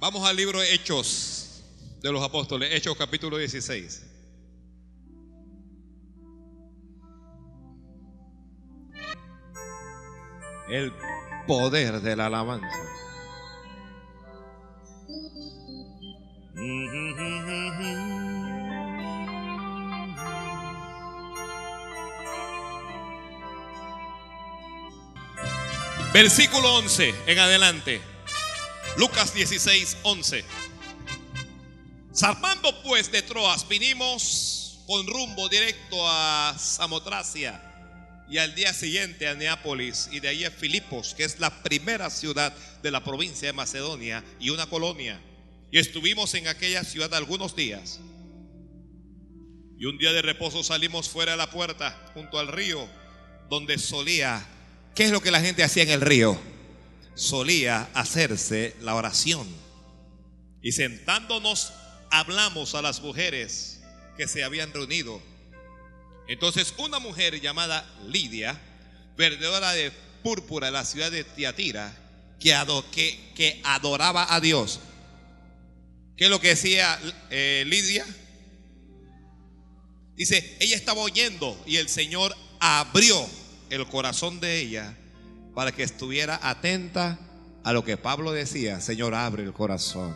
Vamos al libro de Hechos de los Apóstoles, Hechos capítulo 16. El poder de la alabanza. Versículo 11 en adelante. Lucas 16, 11. Zarpando pues de Troas, vinimos con rumbo directo a Samotracia y al día siguiente a Neápolis y de ahí a Filipos, que es la primera ciudad de la provincia de Macedonia y una colonia. Y estuvimos en aquella ciudad algunos días. Y un día de reposo salimos fuera de la puerta, junto al río, donde solía, ¿qué es lo que la gente hacía en el río? Solía hacerse la oración. Y sentándonos, hablamos a las mujeres que se habían reunido. Entonces una mujer llamada Lidia, vendedora de púrpura de la ciudad de Tiatira, que, adoraba a Dios, ¿Qué es lo que decía eh, Lidia? Dice, ella estaba oyendo y el Señor abrió el corazón de ella para que estuviera atenta a lo que Pablo decía. Señor, abre el corazón.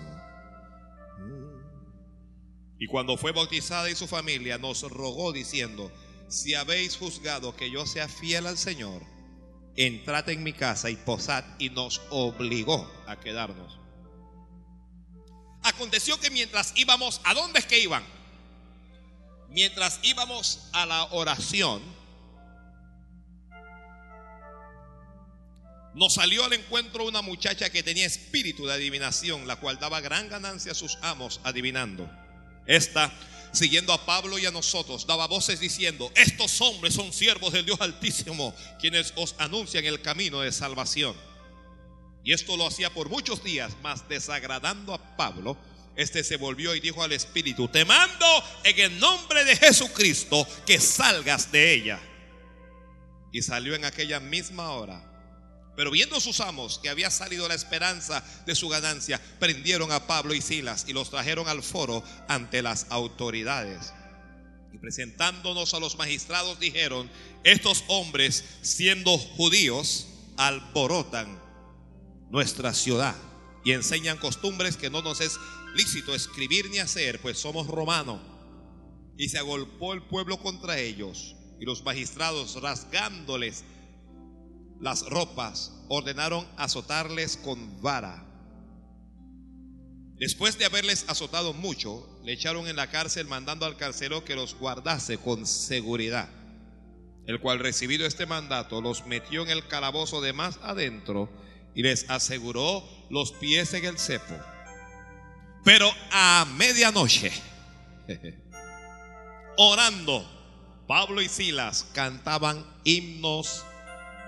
Y cuando fue bautizada y su familia nos rogó diciendo, si habéis juzgado que yo sea fiel al Señor, entrad en mi casa y posad y nos obligó a quedarnos. Aconteció que mientras íbamos, ¿a dónde es que iban? Mientras íbamos a la oración, nos salió al encuentro una muchacha que tenía espíritu de adivinación, la cual daba gran ganancia a sus amos adivinando. Esta, siguiendo a Pablo y a nosotros, daba voces diciendo, estos hombres son siervos del Dios Altísimo, quienes os anuncian el camino de salvación. Y esto lo hacía por muchos días, mas desagradando a Pablo, este se volvió y dijo al Espíritu, te mando en el nombre de Jesucristo que salgas de ella. Y salió en aquella misma hora. Pero viendo sus amos que había salido la esperanza de su ganancia, prendieron a Pablo y Silas y los trajeron al foro ante las autoridades. Y presentándonos a los magistrados dijeron, estos hombres siendo judíos alborotan nuestra ciudad y enseñan costumbres que no nos es lícito escribir ni hacer, pues somos romanos. Y se agolpó el pueblo contra ellos y los magistrados rasgándoles las ropas ordenaron azotarles con vara. Después de haberles azotado mucho, le echaron en la cárcel mandando al carcelero que los guardase con seguridad, el cual recibido este mandato los metió en el calabozo de más adentro y les aseguró los pies en el cepo. Pero a medianoche, orando, Pablo y Silas cantaban himnos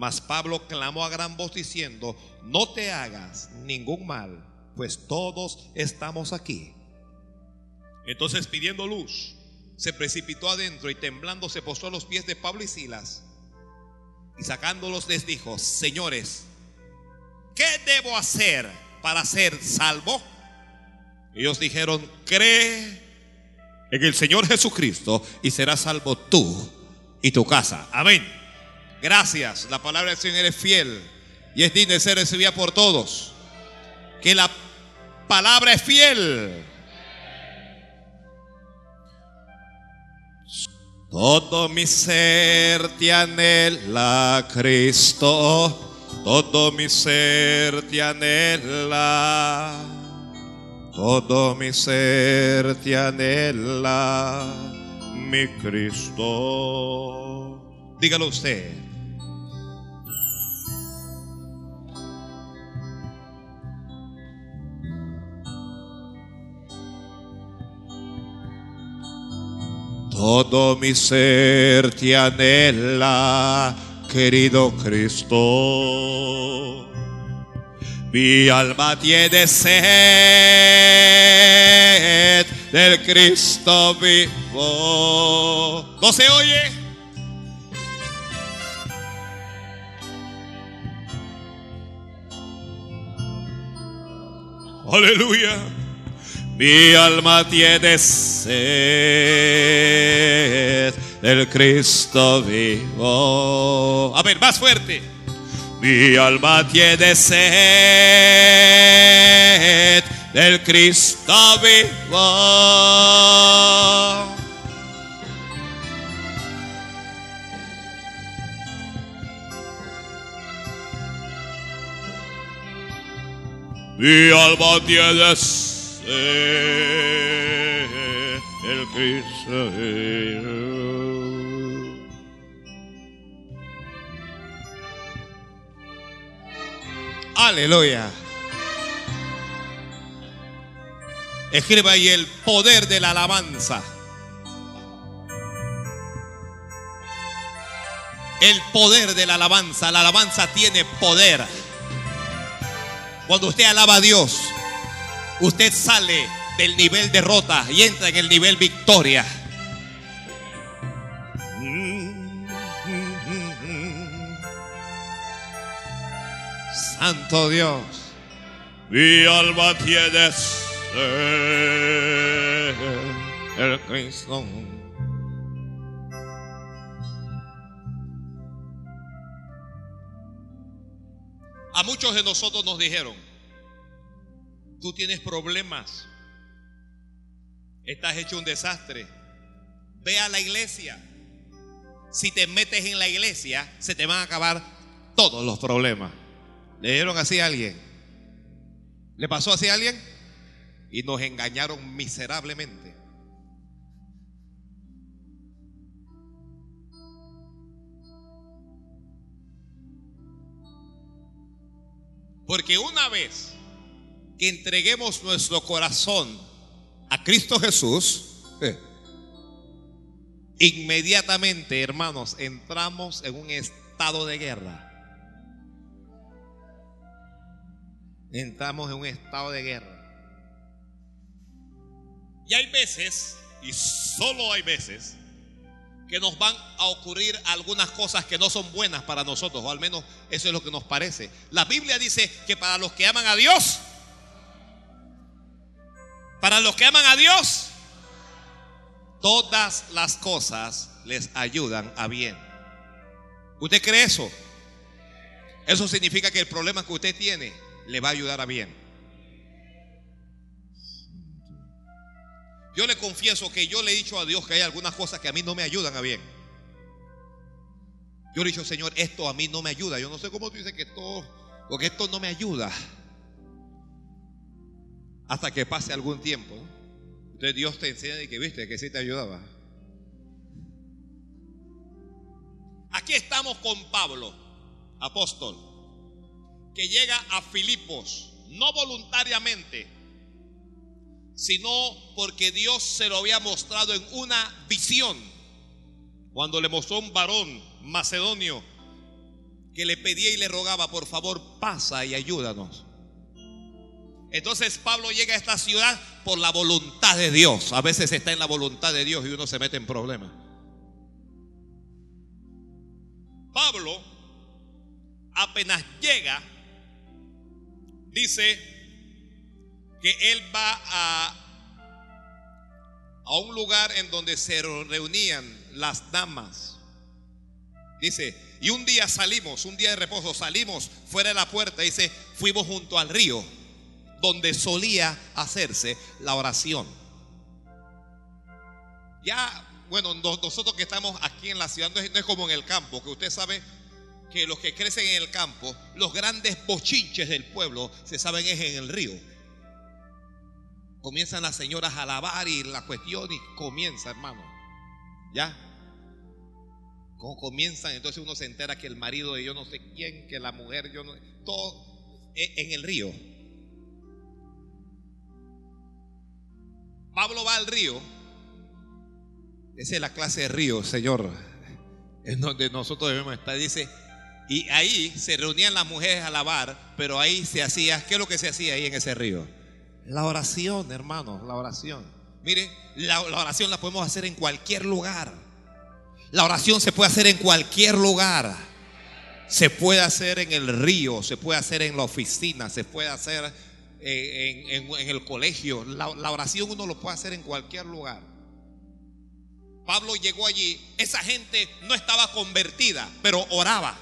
Mas Pablo clamó a gran voz diciendo, no te hagas ningún mal, pues todos estamos aquí. Entonces pidiendo luz, se precipitó adentro y temblando se postró a los pies de Pablo y Silas. Y sacándolos les dijo, señores, ¿qué debo hacer para ser salvo? Ellos dijeron, cree en el Señor Jesucristo y serás salvo tú y tu casa. Amén. Gracias. La palabra del Señor es fiel y es digna de ser recibida por todos. Que la palabra es fiel. Todo mi ser te anhela, Cristo. Todo mi ser te anhela. Todo mi ser te anhela, mi Cristo. Dígalo usted. Todo mi ser te anhela, querido Cristo. Mi alma tiene sed del Cristo vivo. ¿No se oye? Aleluya. Mi alma tiene sed del Cristo vivo. A ver, más fuerte. Mi alma tiene sed del Cristo vivo. Mi alma tiene sed Cristo vivo. Aleluya. Escriba ahí el poder de la alabanza. El poder de la alabanza. La alabanza tiene poder. Cuando usted alaba a Dios, usted sale del nivel derrota y entra en el nivel victoria. Santo Dios, mi alma tiene el Cristo. A muchos de nosotros nos dijeron, tú tienes problemas, estás hecho un desastre, ve a la iglesia. Si te metes en la iglesia, se te van a acabar todos los problemas. ¿Le dieron así a alguien? ¿Le pasó así a alguien? Y nos engañaron miserablemente. Porque una vez que entreguemos nuestro corazón a Cristo Jesús, inmediatamente, hermanos, entramos en un estado de guerra. entramos en un estado de guerra. Y hay veces, y solo hay veces, que nos van a ocurrir algunas cosas que no son buenas para nosotros, o al menos eso es lo que nos parece. La Biblia dice que para los que aman a Dios, para los que aman a Dios, todas las cosas les ayudan a bien. ¿Usted cree eso? Eso significa que el problema que usted tiene le va a ayudar a bien. Yo le confieso que yo le he dicho a Dios que hay algunas cosas que a mí no me ayudan a bien. Yo le he dicho, Señor, esto a mí no me ayuda. Yo no sé cómo tú dices que esto, porque esto no me ayuda. Hasta que pase algún tiempo. Entonces Dios te enseña y que viste que sí te ayudaba. Aquí estamos con Pablo, apóstol que llega a Filipos, no voluntariamente, sino porque Dios se lo había mostrado en una visión. Cuando le mostró un varón macedonio que le pedía y le rogaba, por favor, pasa y ayúdanos. Entonces Pablo llega a esta ciudad por la voluntad de Dios. A veces está en la voluntad de Dios y uno se mete en problemas. Pablo apenas llega dice que él va a, a un lugar en donde se reunían las damas. Dice, y un día salimos, un día de reposo, salimos fuera de la puerta, dice, fuimos junto al río, donde solía hacerse la oración. Ya, bueno, nosotros que estamos aquí en la ciudad, no es, como en el campo, que usted sabe que los que crecen en el campo, los grandes bochinches del pueblo, se saben es en el río. Comienzan las señoras a lavar y la cuestión y comienza, hermano. ¿Ya? Como comienzan, entonces uno se entera que el marido de yo no sé quién, que la mujer, yo no, todo en el río. Pablo va al río Esa es la clase de río, Señor, en donde nosotros debemos estar. Dice, y ahí se reunían las mujeres a lavar, pero ahí se hacía, ¿qué es lo que se hacía ahí en ese río? La oración, hermanos, la oración. Mire, la, la oración la podemos hacer en cualquier lugar. La oración se puede hacer en cualquier lugar. Se puede hacer en el río, se puede hacer en la oficina, se puede hacer en el colegio. La, la oración uno lo puede hacer en cualquier lugar. Pablo llegó allí, esa gente no estaba convertida, pero oraba.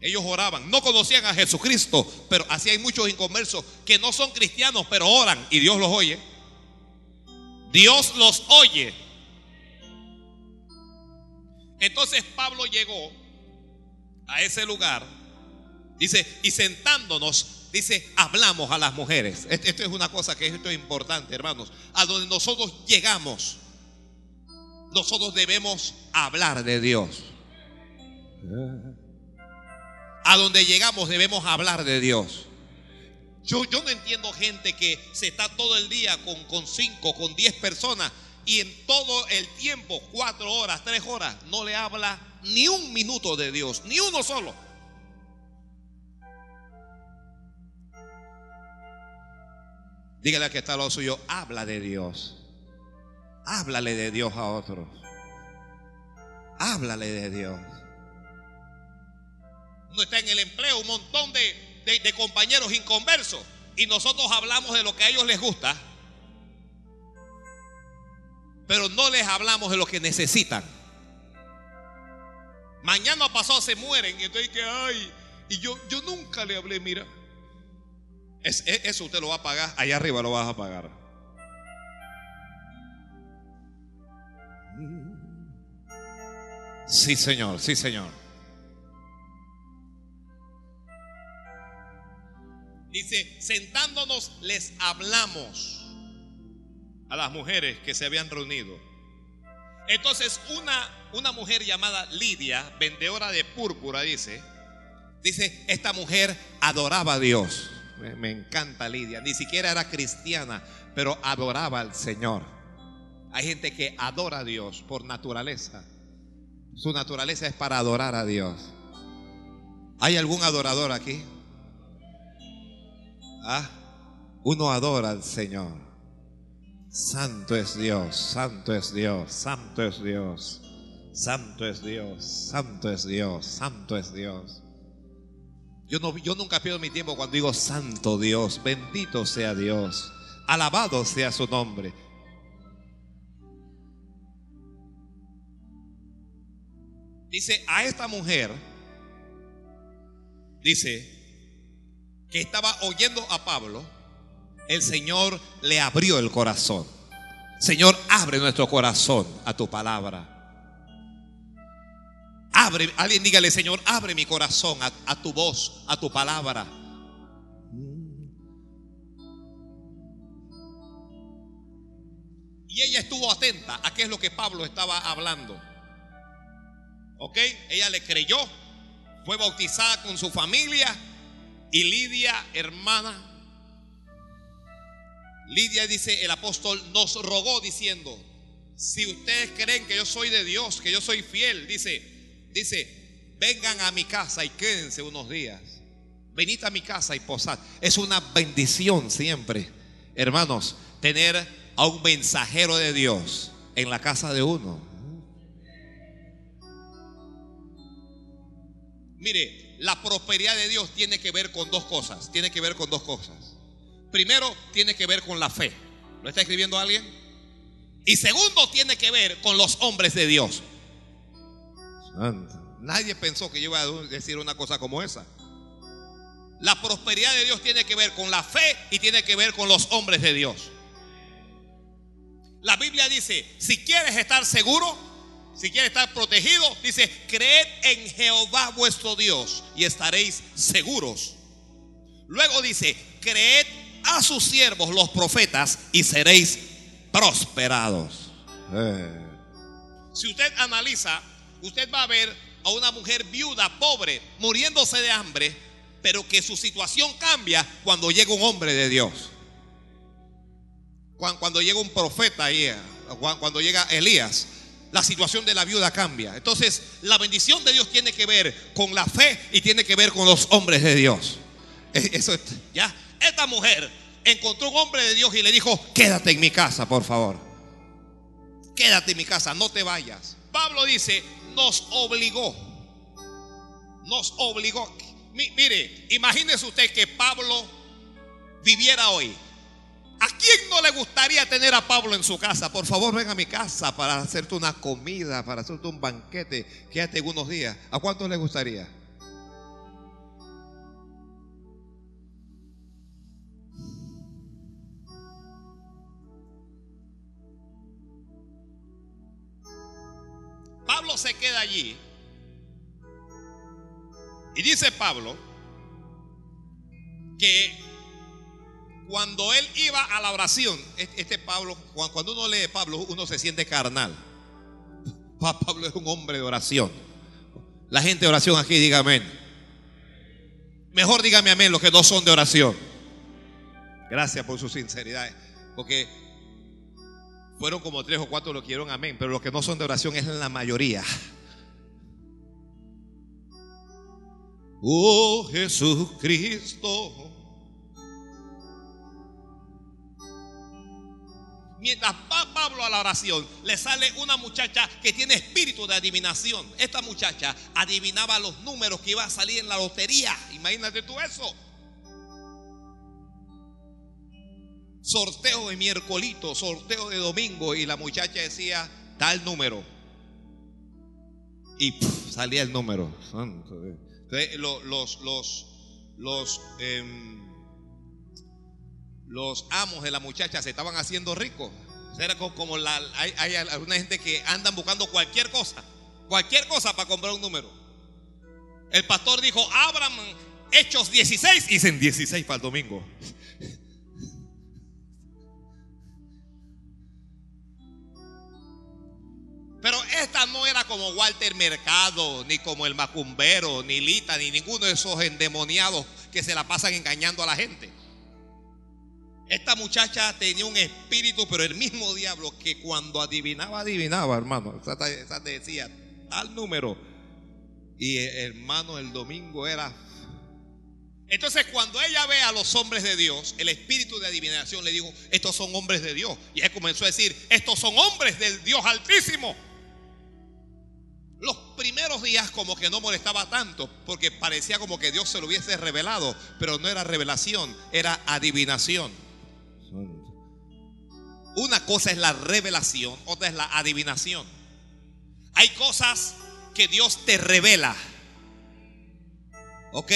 Ellos oraban, no conocían a Jesucristo, pero así hay muchos inconversos que no son cristianos, pero oran y Dios los oye. Dios los oye. Entonces Pablo llegó a ese lugar, dice, y sentándonos, dice, hablamos a las mujeres. Esto, es una cosa que esto es importante, hermanos. A donde nosotros llegamos, nosotros debemos hablar de Dios. A donde llegamos debemos hablar de Dios. Yo, yo no entiendo gente que se está todo el día con, con cinco, con diez personas y en todo el tiempo, cuatro horas, tres horas, no le habla ni un minuto de Dios, ni uno solo. Dígale al que está lado suyo, habla de Dios. Háblale de Dios a otros. Háblale de Dios. No está en el empleo un montón de, compañeros inconversos y nosotros hablamos de lo que a ellos les gusta, pero no les hablamos de lo que necesitan. Mañana pasado se mueren y entonces que ay, y yo, yo nunca le hablé, mira. Es- es- eso usted lo va a pagar, allá arriba lo vas a pagar. Sí, Señor, sí, Señor. Dice, sentándonos les hablamos a las mujeres que se habían reunido. Entonces una, una mujer llamada Lidia, vendedora de púrpura, dice, dice, esta mujer adoraba a Dios. Me, encanta Lidia, ni siquiera era cristiana, pero adoraba al Señor. Hay gente que adora a Dios por naturaleza. Su naturaleza es para adorar a Dios. ¿Hay algún adorador aquí? Ah, uno adora al Señor. Santo es Dios, santo es Dios, santo es Dios, santo es Dios, santo es Dios, santo es Dios. Yo, no, yo nunca pierdo mi tiempo cuando digo santo Dios, bendito sea Dios, alabado sea su nombre. Dice a esta mujer, dice que estaba oyendo a Pablo, el Señor le abrió el corazón. Señor, abre nuestro corazón a tu palabra. Abre, alguien dígale, Señor, abre mi corazón a, a tu voz, a tu palabra. Y ella estuvo atenta a qué es lo que Pablo estaba hablando. ¿Ok? Ella le creyó, fue bautizada con su familia y Lidia, hermana, Lidia dice, el apóstol nos rogó diciendo, si ustedes creen que yo soy de Dios, que yo soy fiel, dice, dice, vengan a mi casa y quédense unos días. Venid a mi casa y posad. Es una bendición siempre, hermanos, tener a un mensajero de Dios en la casa de uno. Mire, la prosperidad de Dios tiene que ver con dos cosas. Tiene que ver con dos cosas. Primero, tiene que ver con la fe. ¿Lo está escribiendo alguien? Y segundo, tiene que ver con los hombres de Dios. Santo. Nadie pensó que yo iba a decir una cosa como esa. La prosperidad de Dios tiene que ver con la fe y tiene que ver con los hombres de Dios. La Biblia dice, si quieres estar seguro, si quieres estar protegido, dice, creed en Jehová vuestro Dios y estaréis seguros. Luego dice, creed a sus siervos los profetas y seréis prosperados. Eh. Si usted analiza, usted va a ver a una mujer viuda, pobre, muriéndose de hambre, pero que su situación cambia cuando llega un hombre de Dios. Cuando, llega un profeta ahí a, cuando llega Elías, la situación de la viuda cambia. Entonces, la bendición de Dios tiene que ver con la fe y tiene que ver con los hombres de Dios. E, eso ya. Esta mujer encontró un hombre de Dios y le dijo, quédate en mi casa, por favor. Quédate en mi casa, no te vayas. Pablo dice, nos obligó. Nos obligó. mire, imagínese usted que Pablo viviera hoy. ¿A quién no le gustaría tener a Pablo en su casa? Por favor, ven a mi casa para hacerte una comida, para hacerte un banquete. Quédate unos días. ¿A cuántos le gustaría? Se queda allí. Y dice Pablo que cuando él iba a la oración, este Pablo, cuando uno lee Pablo, uno se siente carnal. Pablo es un hombre de oración. La gente de oración aquí, diga amén. Mejor dígame amén los que no son de oración. Gracias por su sinceridad. Porque fueron como tres o cuatro los que dieron amén, pero los que no son de oración es la mayoría. Oh Jesucristo. Mientras va Pablo a la oración, le sale una muchacha que tiene espíritu de adivinación. Esta muchacha adivinaba los números que iba a salir en la lotería. Imagínate tú eso. Sorteo de miércolito, sorteo de domingo y la muchacha decía tal número. Y salía el número. Entonces, los, los, los, em, los, amos de la muchacha se estaban haciendo ricos. Era como, la, hay, hay gente que andan buscando cualquier cosa, cualquier cosa para comprar un número. El pastor dijo, abran Hechos 16 y dicen 16 para el domingo. Esta no era como Walter Mercado, ni como el Macumbero, ni Lita, ni ninguno de esos endemoniados que se la pasan engañando a la gente. Esta muchacha tenía un espíritu, pero el mismo diablo que cuando adivinaba, adivinaba, hermano. Esa decía tal número. Y hermano, el domingo era. Entonces, cuando ella ve a los hombres de Dios, el espíritu de adivinación le dijo: Estos son hombres de Dios. Y ella comenzó a decir: Estos son hombres del Dios Altísimo. Los primeros días como que no molestaba tanto, porque parecía como que Dios se lo hubiese revelado, pero no era revelación, era adivinación. Una cosa es la revelación, otra es la adivinación. Hay cosas que Dios te revela. ¿Ok?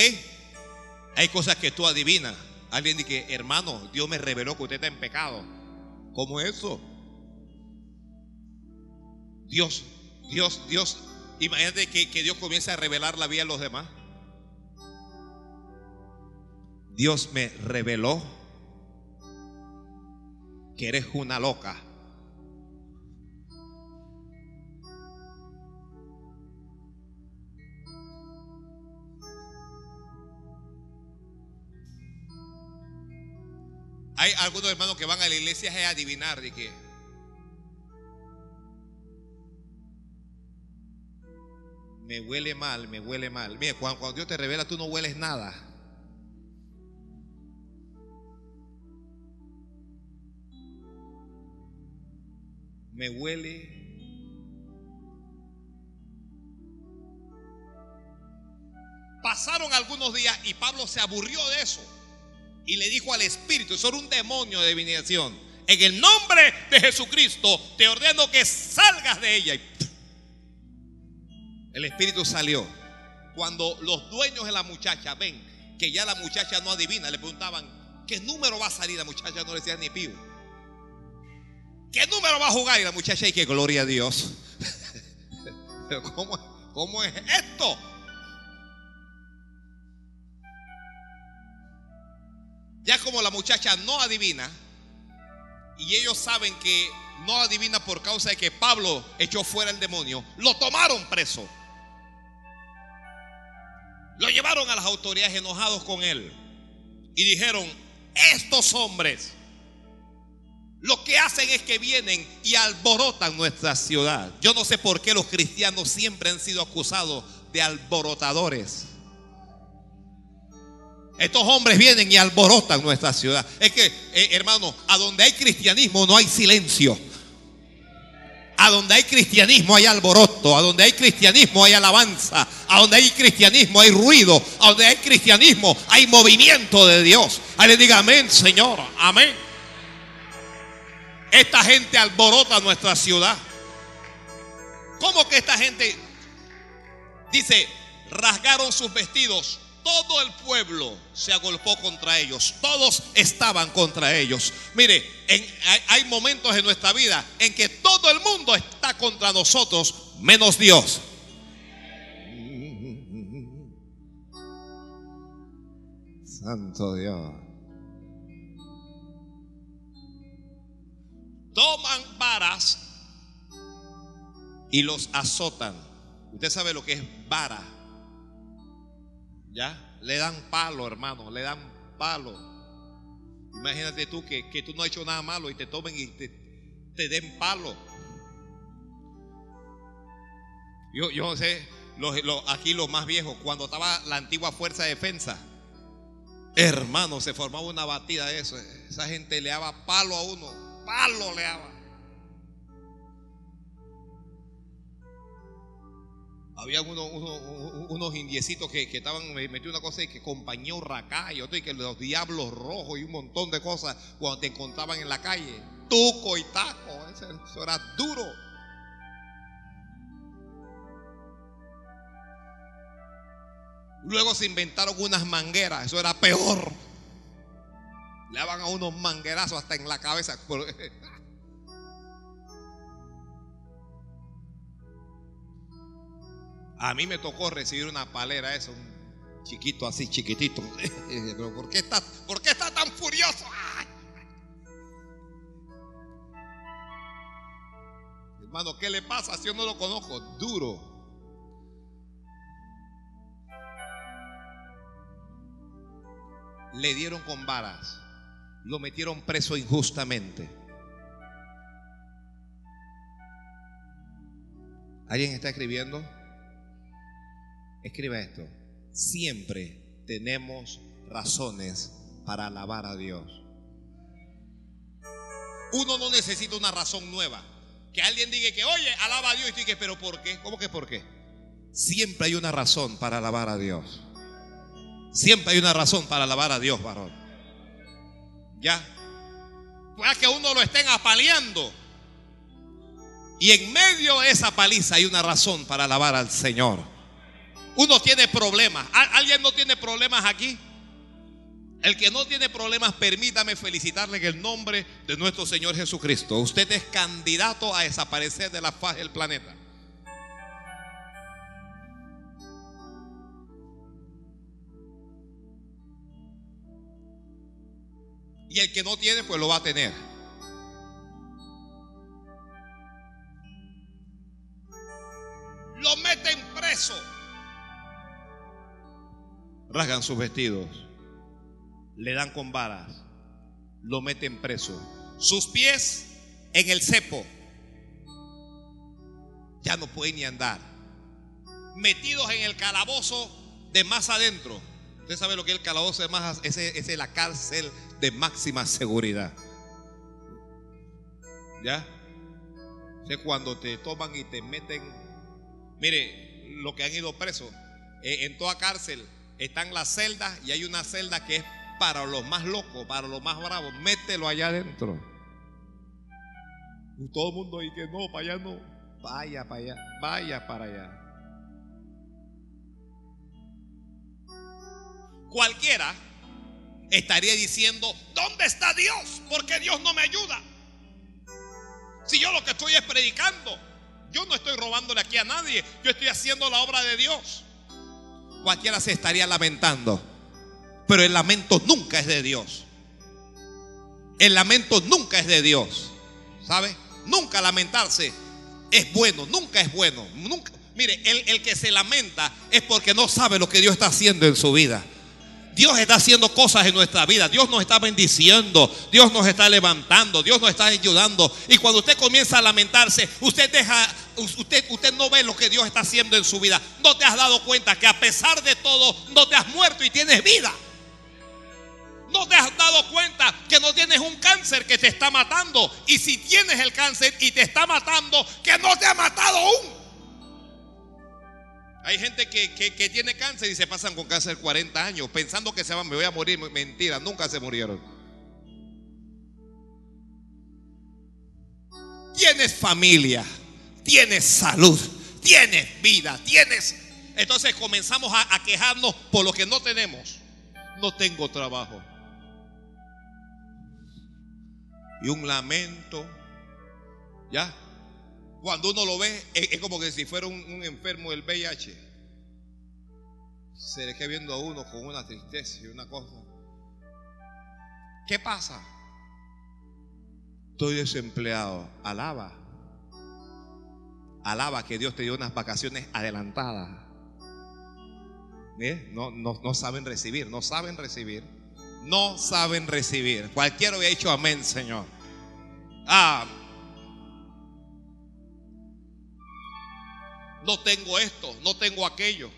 Hay cosas que tú adivinas. Alguien dice, hermano, Dios me reveló que usted está en pecado. ¿Cómo eso? Dios, Dios, Dios Imagínate que, Dios comienza a revelar la vida a los demás. Dios me reveló que eres una loca. Hay algunos hermanos que van a la iglesia a adivinar de que me huele mal, me huele mal. Mira, cuando, Dios te revela, tú no hueles nada. Me huele. Pasaron algunos días y Pablo se aburrió de eso. Y le dijo al Espíritu, eso era un demonio de divinación. En el nombre de Jesucristo te ordeno que salgas de ella. El espíritu salió. Cuando los dueños de la muchacha ven que ya la muchacha no adivina, le preguntaban, ¿qué número va a salir? La muchacha no le decía ni pío. ¿Qué número va a jugar? Y la muchacha, y que gloria a Dios. ¿Cómo, ¿Cómo es esto? Ya como la muchacha no adivina, y ellos saben que no adivina por causa de que Pablo echó fuera el demonio, lo tomaron preso. Lo llevaron a las autoridades enojados con él. Y dijeron, estos hombres lo que hacen es que vienen y alborotan nuestra ciudad. Yo no sé por qué los cristianos siempre han sido acusados de alborotadores. Estos hombres vienen y alborotan nuestra ciudad. Es que, eh, hermano, a donde hay cristianismo no hay silencio. A donde hay cristianismo hay alboroto, a donde hay cristianismo hay alabanza, a donde hay cristianismo hay ruido, a donde hay cristianismo hay movimiento de Dios. le diga amén, Señor, amén. Esta gente alborota nuestra ciudad. ¿Cómo que esta gente dice, rasgaron sus vestidos? Todo el pueblo se agolpó contra ellos. Todos estaban contra ellos. Mire, hay, hay momentos en nuestra vida en que todo el mundo está contra nosotros, menos Dios. Santo Dios. Toman varas y los azotan. Usted sabe lo que es vara. ¿Ya? Le dan palo, hermano, le dan palo. Imagínate tú que, tú no has hecho nada malo y te tomen y te, te den palo. Yo, yo sé, los, aquí los más viejos, cuando estaba la antigua fuerza de defensa, hermano, se formaba una batida de eso. Esa gente le daba palo a uno, palo le daba. Había unos indiecitos que, estaban metiendo una cosa y que compañía urracá y otro y que los diablos rojos y un montón de cosas cuando te encontraban en la calle. Tuco y taco, eso era duro. Luego se inventaron unas mangueras, eso era peor. Le daban a unos manguerazos hasta en la cabeza. A mí me tocó recibir una palera, eso, un chiquito así, chiquitito. ¿por qué está, por qué está tan furioso? Hermano, ¿qué le pasa si yo no lo conozco? Duro. Le dieron con varas, lo metieron preso injustamente. ¿Alguien está escribiendo? Escriba esto. Siempre tenemos razones para alabar a Dios. Uno no necesita una razón nueva. Que alguien diga que, oye, alaba a Dios y tú pero ¿por qué? ¿Cómo que por qué? Siempre hay una razón para alabar a Dios. Siempre hay una razón para alabar a Dios, varón. ¿Ya? Puede que uno lo estén apaleando. Y en medio de esa paliza hay una razón para alabar al Señor. Uno tiene problemas. ¿Alguien no tiene problemas aquí? El que no tiene problemas, permítame felicitarle en el nombre de nuestro Señor Jesucristo. Usted es candidato a desaparecer de la faz del planeta. Y el que no tiene, pues lo va a tener. Lo meten preso rasgan sus vestidos, le dan con varas, lo meten preso. Sus pies en el cepo, ya no pueden ni andar. Metidos en el calabozo de más adentro. Usted sabe lo que es el calabozo de más, ese es la cárcel de máxima seguridad. ¿Ya? Es cuando te toman y te meten. Mire, lo que han ido presos. Eh, en toda cárcel están las celdas y hay una celda que es para los más locos, para los más bravos. Mételo allá adentro. Y todo el mundo dice no, para allá no. Vaya para allá, vaya para allá. Cualquiera estaría diciendo, ¿dónde está Dios? Porque Dios no me ayuda. Si yo lo que estoy es predicando, yo no estoy robándole aquí a nadie, yo estoy haciendo la obra de Dios cualquiera se estaría lamentando. Pero el lamento nunca es de Dios. El lamento nunca es de Dios. ¿Sabe? Nunca lamentarse es bueno, nunca es bueno. Nunca. Mire, el, el que se lamenta es porque no sabe lo que Dios está haciendo en su vida. Dios está haciendo cosas en nuestra vida. Dios nos está bendiciendo. Dios nos está levantando. Dios nos está ayudando. Y cuando usted comienza a lamentarse, usted deja, usted, usted no ve lo que Dios está haciendo en su vida. No te has dado cuenta que a pesar de todo, no te has muerto y tienes vida. No te has dado cuenta que no tienes un cáncer que te está matando. Y si tienes el cáncer y te está matando, que no te ha matado aún. Hay gente que, tiene cáncer y se pasan con cáncer 40 años pensando que se van, me voy a morir. Mentira, nunca se murieron. Tienes familia, tienes salud, tienes vida, tienes... Entonces comenzamos a, quejarnos por lo que no tenemos. No tengo trabajo. Y un lamento. ¿Ya? Cuando uno lo ve, es, como que si fuera un, enfermo del VIH. Se le queda viendo a uno con una tristeza y una cosa. ¿Qué pasa? Estoy desempleado. Alaba. Alaba que Dios te dio unas vacaciones adelantadas. No, no, no saben recibir, no saben recibir. No saben recibir. Cualquiera había dicho amén, Señor. Ah, no tengo esto, no tengo aquello.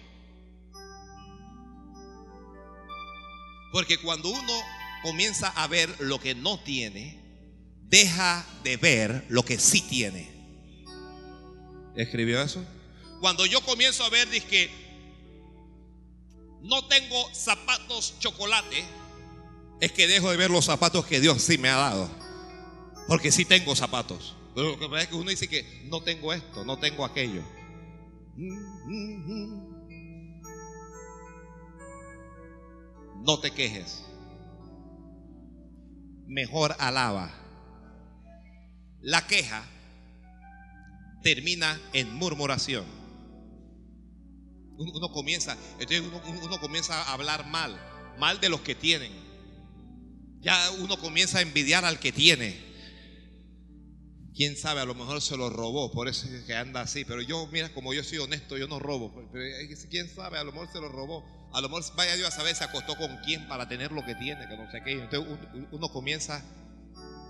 Porque cuando uno comienza a ver lo que no tiene, deja de ver lo que sí tiene. ¿Escribió eso? Cuando yo comienzo a ver, dice que no tengo zapatos chocolate, es que dejo de ver los zapatos que Dios sí me ha dado. Porque sí tengo zapatos. Pero lo que pasa es que uno dice que no tengo esto, no tengo aquello. No te quejes. Mejor alaba. La queja termina en murmuración. Uno, comienza, entonces uno, comienza a hablar mal, mal de los que tienen. Ya uno comienza a envidiar al que tiene. Quién sabe, a lo mejor se lo robó, por eso es que anda así. Pero yo, mira, como yo soy honesto, yo no robo. Pero quién sabe, a lo mejor se lo robó. A lo mejor vaya Dios a saber, se acostó con quién para tener lo que tiene, que no sé qué. Entonces uno, comienza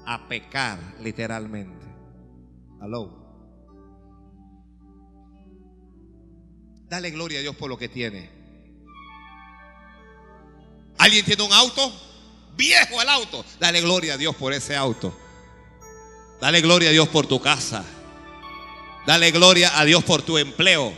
a pecar, literalmente. Aló. Dale gloria a Dios por lo que tiene. ¿Alguien tiene un auto? Viejo el auto. Dale gloria a Dios por ese auto. Dale gloria a Dios por tu casa. Dale gloria a Dios por tu empleo.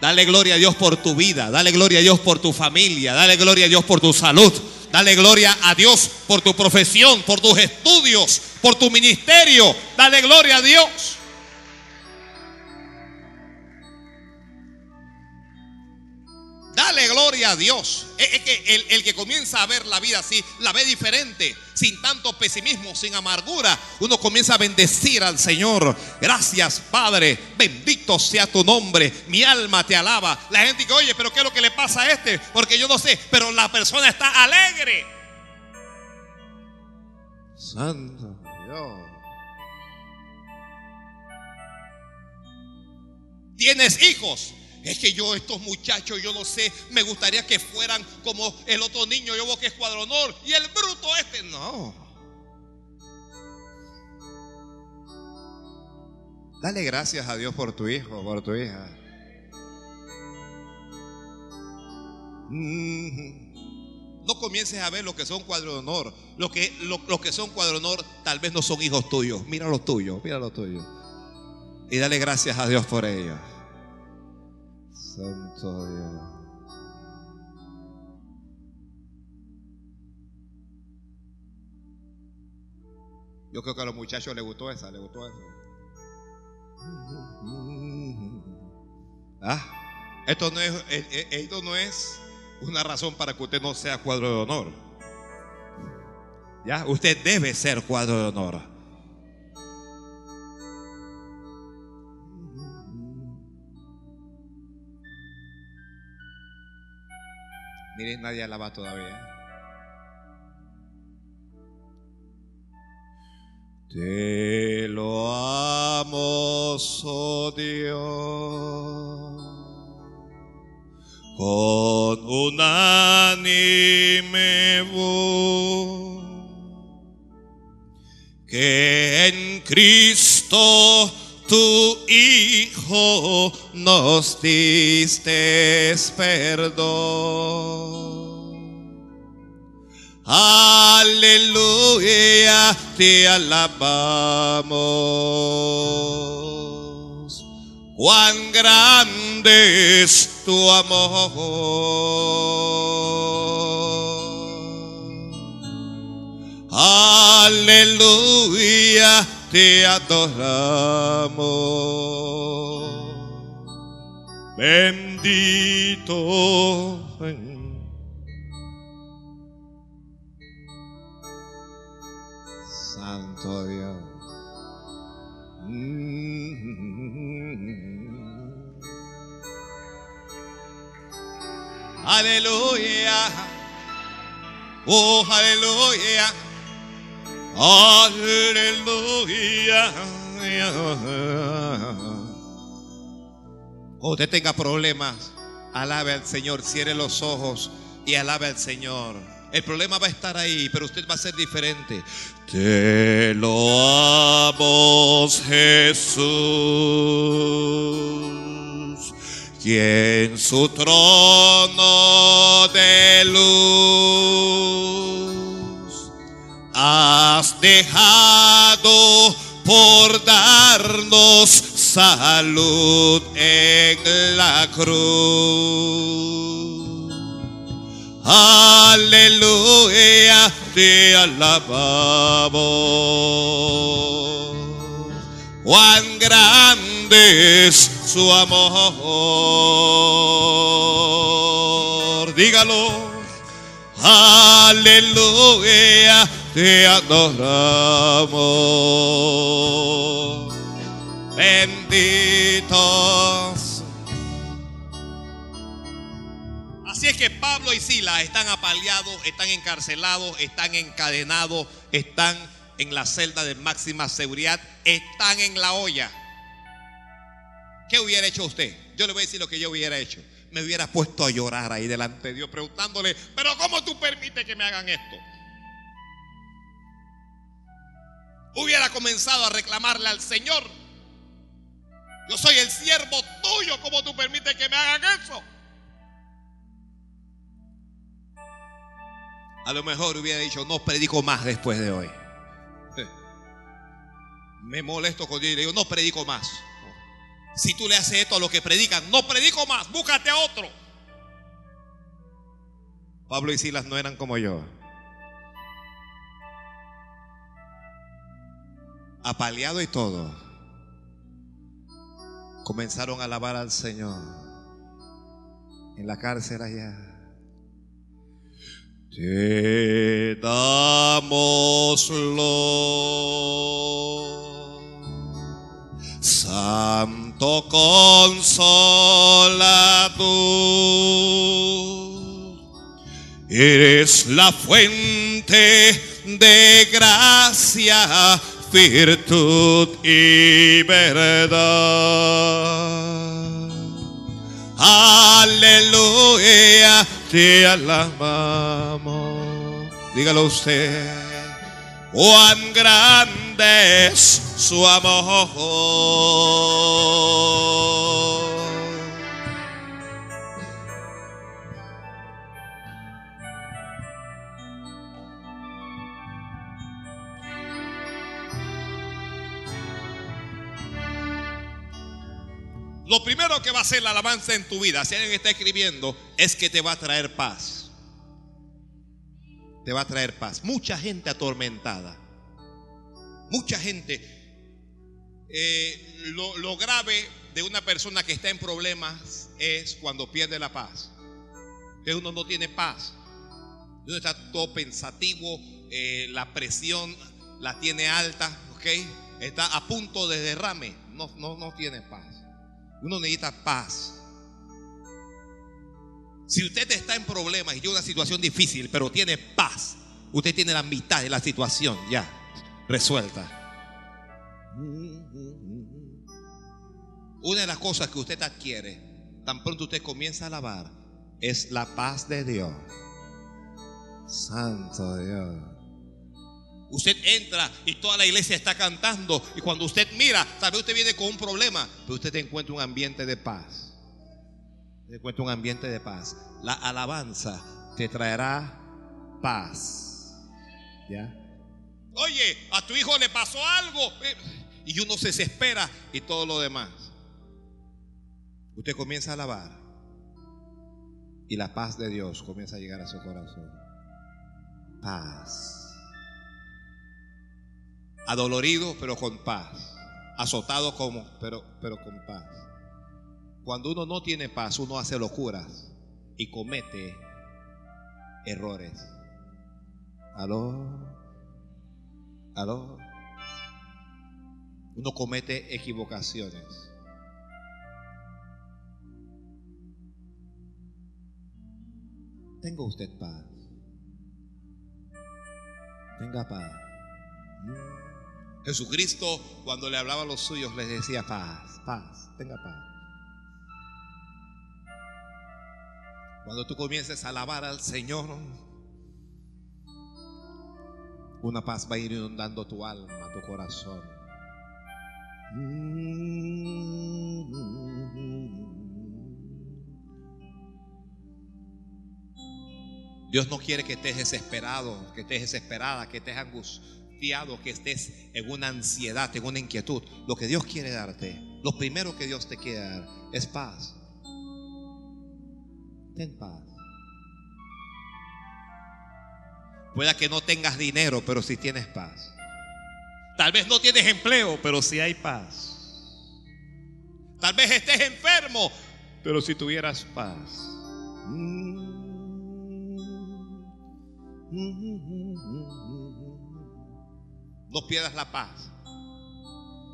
Dale gloria a Dios por tu vida. Dale gloria a Dios por tu familia. Dale gloria a Dios por tu salud. Dale gloria a Dios por tu profesión, por tus estudios, por tu ministerio. Dale gloria a Dios. Dale gloria a Dios. Es que el, que comienza a ver la vida así, la ve diferente, sin tanto pesimismo, sin amargura. Uno comienza a bendecir al Señor. Gracias, Padre. Bendito sea tu nombre. Mi alma te alaba. La gente dice, oye, pero ¿qué es lo que le pasa a este? Porque yo no sé, pero la persona está alegre. Santo Dios. Tienes hijos. Es que yo, estos muchachos, yo no sé, me gustaría que fueran como el otro niño, yo veo que es cuadronor, y el bruto este, no. Dale gracias a Dios por tu hijo, por tu hija. No comiences a ver lo que son cuadro de honor. Los que, lo, que son cuadro de honor tal vez no son hijos tuyos. Mira los tuyos, mira los tuyos. Y dale gracias a Dios por ellos. Santo Dios. Yo creo que a los muchachos les gustó esa, les gustó esa. Ah, esto no es, eh, eh, esto no es una razón para que usted no sea cuadro de honor. Ya, usted debe ser cuadro de honor. Miren, nadie alaba todavía. Te lo amo, oh Dios, con un animemos que en Cristo tu Hijo nos diste perdón. Aleluya, te alabamos. Cuán grande es tu amor. Aleluya, te adoramos. Bendito. Santo Dios. Aleluya. Oh, aleluya. Aleluya. Cuando usted tenga problemas, alabe al Señor, cierre los ojos y alabe al Señor. El problema va a estar ahí, pero usted va a ser diferente. Te lo amos, Jesús, quien su trono de luz has dejado por darnos salud en la cruz. Aleluya, te alabamos. Cuán grande es su amor. Dígalo. Aleluya, te adoramos. Benditos. Así es que Pablo y Sila están apaleados, están encarcelados, están encadenados, están en la celda de máxima seguridad, están en la olla. ¿Qué hubiera hecho usted? Yo le voy a decir lo que yo hubiera hecho. Me hubiera puesto a llorar ahí delante de Dios preguntándole, pero ¿cómo tú permites que me hagan esto? Hubiera comenzado a reclamarle al Señor. Yo soy el siervo tuyo, ¿cómo tú permites que me hagan eso? A lo mejor hubiera dicho, no predico más después de hoy. Me molesto con Dios y le digo, no predico más. Si tú le haces esto a los que predican, no predico más, búscate a otro. Pablo y Silas no eran como yo. Apaleado y todo, comenzaron a alabar al Señor en la cárcel allá. Te damos lo Santo Consolador. Eres la fuente de gracia, virtud y verdad. Aleluya, te alabamos. Dígalo usted. Cuán grande es su amor. Lo primero que va a hacer la alabanza en tu vida, si alguien está escribiendo, es que te va a traer paz. Te va a traer paz. Mucha gente atormentada. Mucha gente. Eh, lo, lo grave de una persona que está en problemas es cuando pierde la paz. Uno no tiene paz. Uno está todo pensativo, eh, la presión la tiene alta, ¿ok? Está a punto de derrame. No, no, no tiene paz. Uno necesita paz. Si usted está en problemas y tiene una situación difícil, pero tiene paz, usted tiene la mitad de la situación ya resuelta. Una de las cosas que usted adquiere, tan pronto usted comienza a alabar, es la paz de Dios. Santo Dios. Usted entra y toda la iglesia está cantando. Y cuando usted mira, tal vez usted viene con un problema, pero usted encuentra un ambiente de paz. Te encuentra un ambiente de paz. La alabanza te traerá paz. ¿Ya? Oye, a tu hijo le pasó algo. Eh, y uno se desespera y todo lo demás. Usted comienza a alabar. Y la paz de Dios comienza a llegar a su corazón. Paz. Adolorido, pero con paz. Azotado como, pero, pero con paz. Cuando uno no tiene paz, uno hace locuras y comete errores. Aló. Aló. Uno comete equivocaciones. Tenga usted paz. Tenga paz. Jesucristo cuando le hablaba a los suyos les decía paz, paz, tenga paz. Cuando tú comiences a alabar al Señor, una paz va a ir inundando tu alma, tu corazón. Dios no quiere que estés desesperado, que estés desesperada, que estés angustiado, que estés en una ansiedad, en una inquietud. Lo que Dios quiere darte, lo primero que Dios te quiere dar es paz. Ten paz. Pueda que no tengas dinero, pero si tienes paz. Tal vez no tienes empleo, pero si hay paz. Tal vez estés enfermo, pero si tuvieras paz. No pierdas la paz.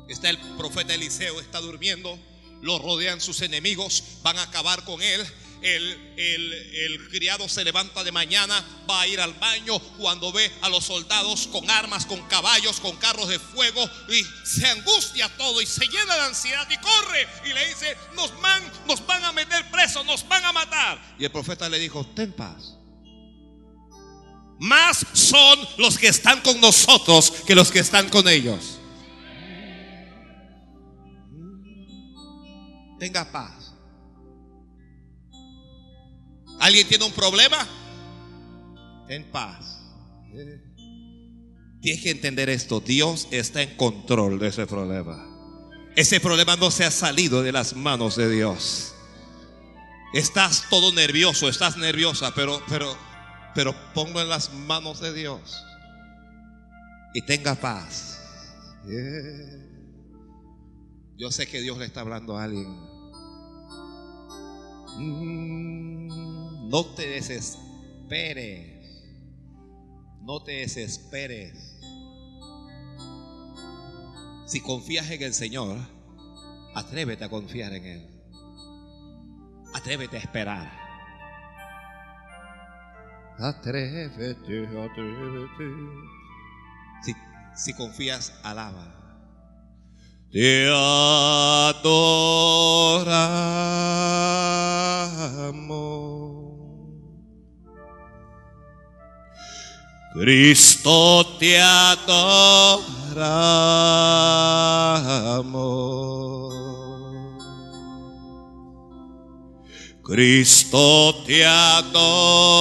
Está el profeta Eliseo, está durmiendo, lo rodean sus enemigos, van a acabar con él el, criado se levanta de mañana, va a ir al baño cuando ve a los soldados con armas, con caballos, con carros de fuego y se angustia todo y se llena de ansiedad y corre y le dice, nos van, nos van a meter presos, nos van a matar. Y el profeta le dijo, ten paz. Más son los que están con nosotros que los que están con ellos. Tenga paz. ¿Alguien tiene un problema? En paz. Tienes que entender esto. Dios está en control de ese problema. Ese problema no se ha salido de las manos de Dios. Estás todo nervioso, estás nerviosa, pero, pero, pero pongo en las manos de Dios. Y tenga paz. Yo sé que Dios le está hablando a alguien. No te desesperes. No te desesperes. Si confías en el Señor, atrévete a confiar en Él. Atrévete a esperar. Atrévete, atrévete. Si, si confías, alaba. Te adoramos. Cristo te adoramos. Cristo te adoramos.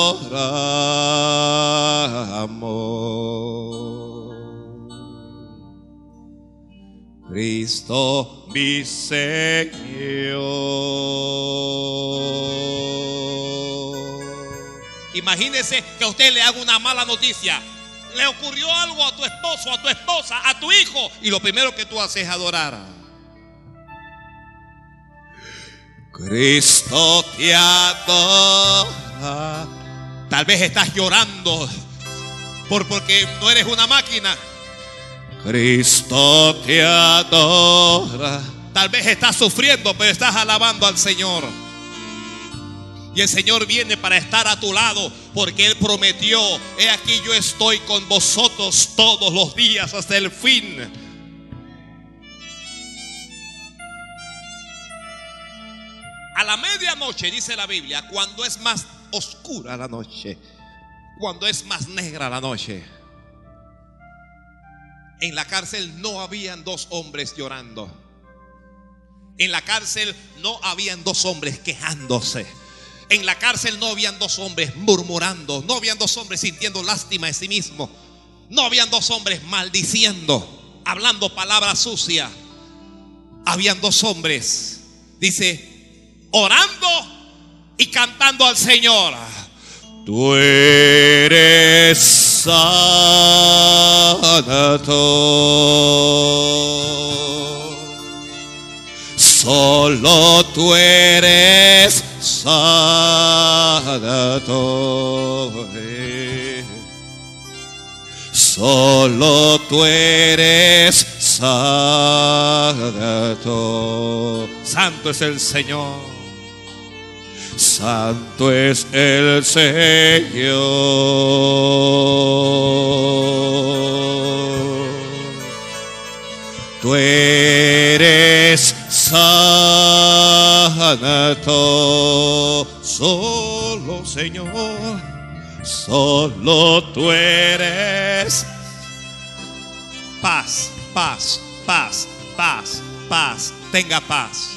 Cristo mi Señor. Imagínese que a usted le haga una mala noticia. Le ocurrió algo a tu esposo, a tu esposa, a tu hijo. Y lo primero que tú haces es adorar. Cristo te adora. Tal vez estás llorando por porque no eres una máquina. Cristo te adora. Tal vez estás sufriendo, pero estás alabando al Señor. Y el Señor viene para estar a tu lado porque Él prometió, he aquí yo estoy con vosotros todos los días hasta el fin. A la medianoche, dice la Biblia, cuando es más oscura la noche, cuando es más negra la noche. En la cárcel no habían dos hombres llorando. En la cárcel no habían dos hombres quejándose. En la cárcel no habían dos hombres murmurando. No habían dos hombres sintiendo lástima de sí mismo. No habían dos hombres maldiciendo, hablando palabras sucias. Habían dos hombres, dice, orando y cantando al Señor. Tú eres santo. Solo tú eres santo. Solo tú eres santo. Santo es el Señor. Santo es el Señor. Tú eres santo, solo Señor, solo tú eres paz, paz, paz, paz, paz, tenga paz,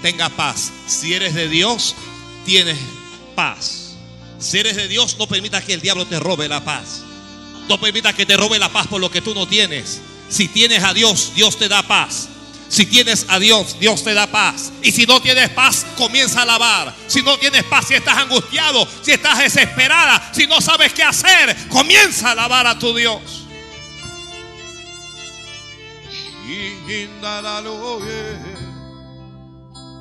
tenga paz. Si eres de Dios, tienes paz. Si eres de Dios, no permita que el diablo te robe la paz. No permita que te robe la paz por lo que tú no tienes. Si tienes a Dios, Dios te da paz. Si tienes a Dios, Dios te da paz. Y si no tienes paz, comienza a alabar. Si no tienes paz, si estás angustiado, si estás desesperada, si no sabes qué hacer, comienza a alabar a tu Dios.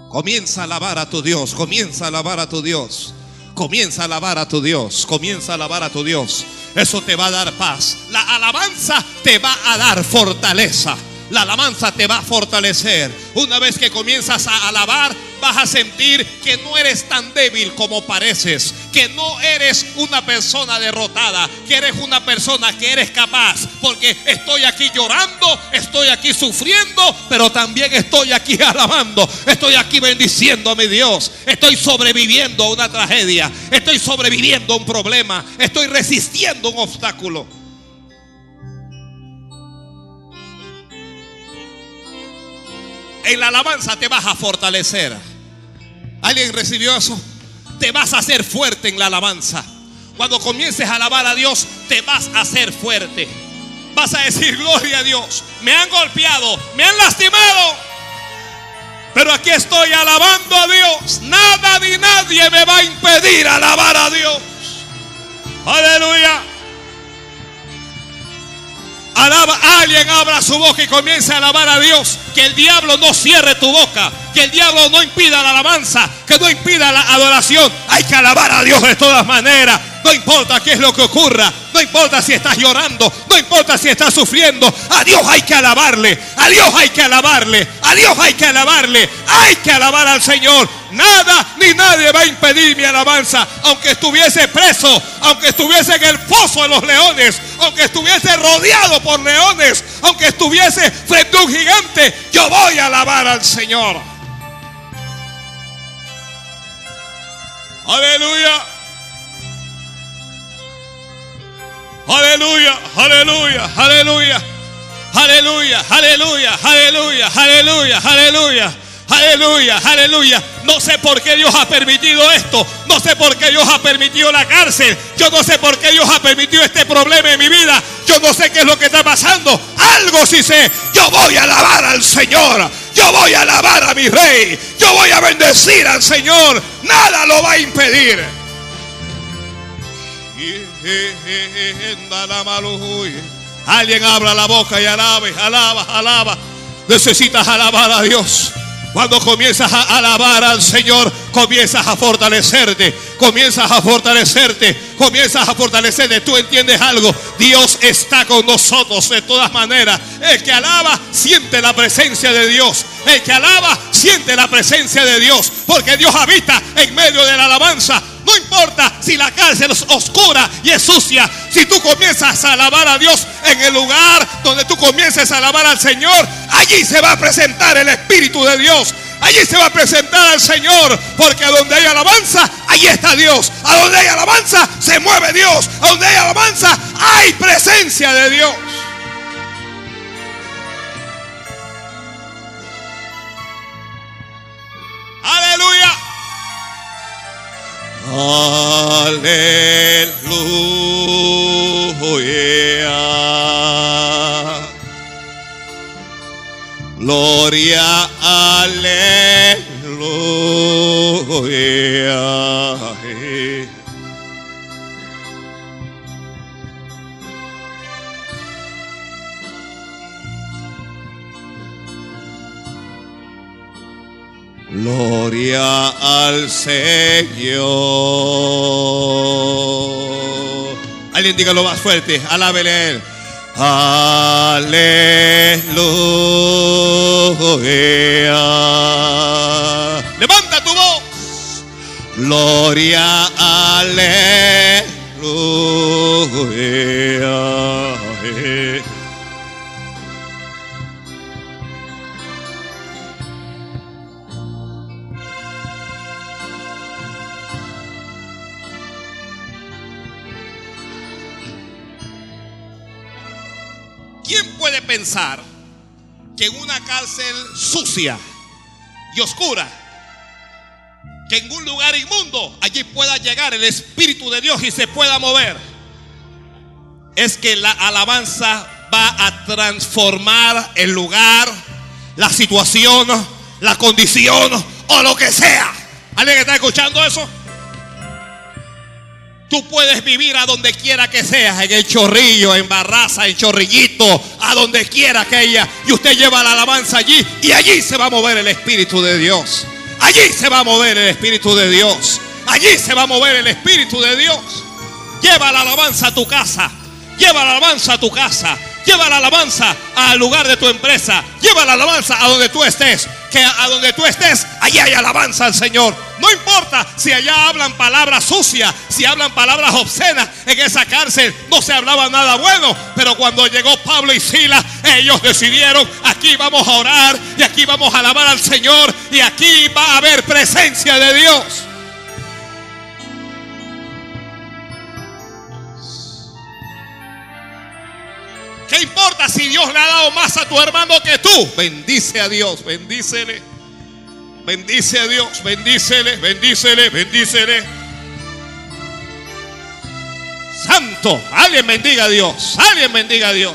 Comienza a alabar a tu Dios, comienza a alabar a tu Dios. Comienza a alabar a tu Dios, comienza a alabar a tu Dios. Eso te va a dar paz. La alabanza te va a dar fortaleza. La alabanza te va a fortalecer. Una vez que comienzas a alabar, vas a sentir que no eres tan débil como pareces, que no eres una persona derrotada, que eres una persona que eres capaz, porque estoy aquí llorando, estoy aquí sufriendo, pero también estoy aquí alabando, estoy aquí bendiciendo a mi Dios, estoy sobreviviendo a una tragedia, estoy sobreviviendo a un problema, estoy resistiendo un obstáculo. En la alabanza te vas a fortalecer. ¿Alguien recibió eso? Te vas a hacer fuerte en la alabanza. Cuando comiences a alabar a Dios, te vas a hacer fuerte. Vas a decir, gloria a Dios. Me han golpeado, me han lastimado. Pero aquí estoy alabando a Dios. Nada ni nadie me va a impedir alabar a Dios. Aleluya. Alaba, alguien abra su boca y comience a alabar a Dios. Que el diablo no cierre tu boca. Que el diablo no impida la alabanza. Que no impida la adoración. Hay que alabar a Dios de todas maneras. No importa qué es lo que ocurra. No importa si estás llorando. No importa si estás sufriendo. A Dios hay que alabarle. A Dios hay que alabarle. A Dios hay que alabarle. Hay que alabar al Señor. Nada ni nadie va a impedir mi alabanza. Aunque estuviese preso. Aunque estuviese en el pozo de los leones. Aunque estuviese rodeado por leones. Aunque estuviese frente a un gigante. Yo voy a alabar al Señor. Aleluya. Aleluya, aleluya, aleluya. Aleluya, aleluya, aleluya, aleluya, aleluya. Aleluya, aleluya. No sé por qué Dios ha permitido esto. No sé por qué Dios ha permitido la cárcel. Yo no sé por qué Dios ha permitido este problema en mi vida. Yo no sé qué es lo que está pasando. Algo sí sé. Yo voy a alabar al Señor. Yo voy a alabar a mi rey. Yo voy a bendecir al Señor. Nada lo va a impedir. Alguien abra la boca y alabe, alaba, alaba. Necesitas alabar a Dios. Cuando comienzas a alabar al Señor, comienzas a fortalecerte, comienzas a fortalecerte, comienzas a fortalecerte. Tú entiendes algo, Dios está con nosotros de todas maneras. El que alaba siente la presencia de Dios. El que alaba siente la presencia de Dios, porque Dios habita en medio de la alabanza. No importa si la cárcel es oscura y es sucia. Si tú comienzas a alabar a Dios en el lugar donde tú comiences a alabar al Señor, allí se va a presentar el Espíritu de Dios. Allí se va a presentar al Señor. Porque donde hay alabanza, allí está Dios. A donde hay alabanza, se mueve Dios. A donde hay alabanza, hay presencia de Dios. Aleluya. Aleluya. Gloria, Señor. Alguien dígalo más fuerte, alábele Él. Aleluya. Levanta tu voz. Gloria, aleluya. Que en una cárcel sucia y oscura, que en un lugar inmundo, allí pueda llegar el Espíritu de Dios y se pueda mover? Es que la alabanza va a transformar el lugar, la situación, la condición o lo que sea. ¿Alguien está escuchando eso? Tú puedes vivir a donde quiera que seas, en el chorrillo, en barraza, en chorrillito, a donde quiera que ella. Y usted lleva la alabanza allí y allí se va a mover el Espíritu de Dios. Allí se va a mover el Espíritu de Dios. Allí se va a mover el Espíritu de Dios. Lleva la alabanza a tu casa. Lleva la alabanza a tu casa. Lleva la alabanza al lugar de tu empresa. Lleva la alabanza a donde tú estés. Que a donde tú estés, allí hay alabanza al Señor. No importa si allá hablan palabras sucias, si hablan palabras obscenas. En esa cárcel no se hablaba nada bueno. Pero cuando llegó Pablo y Silas, ellos decidieron, aquí vamos a orar y aquí vamos a alabar al Señor. Y aquí va a haber presencia de Dios. ¿Qué importa si Dios le ha dado más a tu hermano que tú? Bendice a Dios, bendícele. Bendice a Dios, bendícele, bendícele, bendícele. Santo, alguien bendiga a Dios, alguien bendiga a Dios.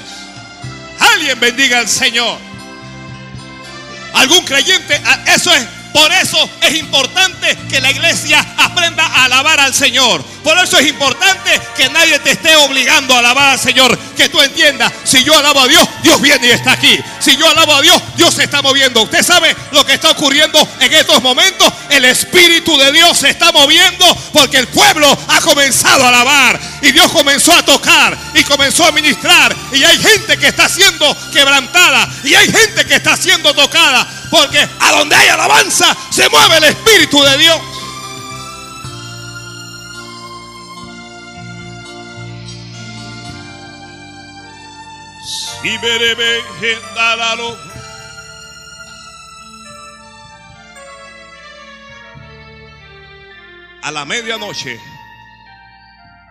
Alguien bendiga al Señor. Algún creyente, eso es por eso es importante que la iglesia aprenda a alabar al Señor. Por eso es importante que nadie te esté obligando a alabar al Señor. Que tú entiendas, si yo alabo a Dios, Dios viene y está aquí. Si yo alabo a Dios, Dios se está moviendo. Usted sabe lo que está ocurriendo en estos momentos. El Espíritu de Dios se está moviendo porque el pueblo ha comenzado a alabar. Y Dios comenzó a tocar y comenzó a ministrar. Y hay gente que está siendo quebrantada. Y hay gente que está siendo tocada. Porque a donde hay alabanza se mueve el Espíritu de Dios. A la medianoche,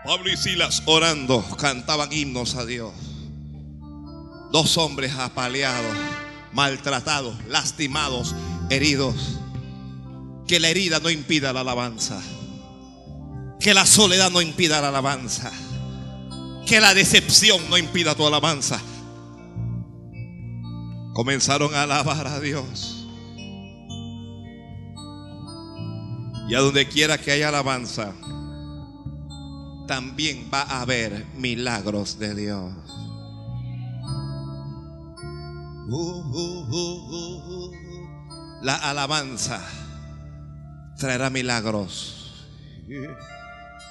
Pablo y Silas orando cantaban himnos a Dios. Dos hombres apaleados maltratados, lastimados, heridos. Que la herida no impida la alabanza. Que la soledad no impida la alabanza. Que la decepción no impida tu alabanza. Comenzaron a alabar a Dios. Y a donde quiera que haya alabanza, también va a haber milagros de Dios. La alabanza traerá milagros.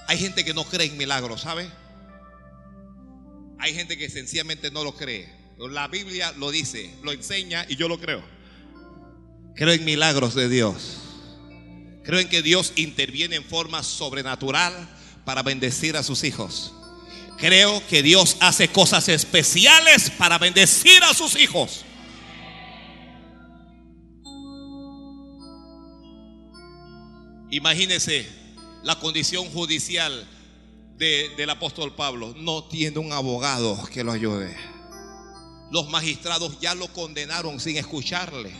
Hay gente que no cree en milagros, ¿sabe? Hay gente que sencillamente no lo cree. La Biblia lo dice, lo enseña y yo lo creo. Creo en milagros de Dios. Creo en que Dios interviene en forma sobrenatural para bendecir a sus hijos. Creo que Dios hace cosas especiales para bendecir a sus hijos. Imagínese la condición judicial del apóstol Pablo. No tiene un abogado que lo ayude. Los magistrados ya lo condenaron sin escucharle.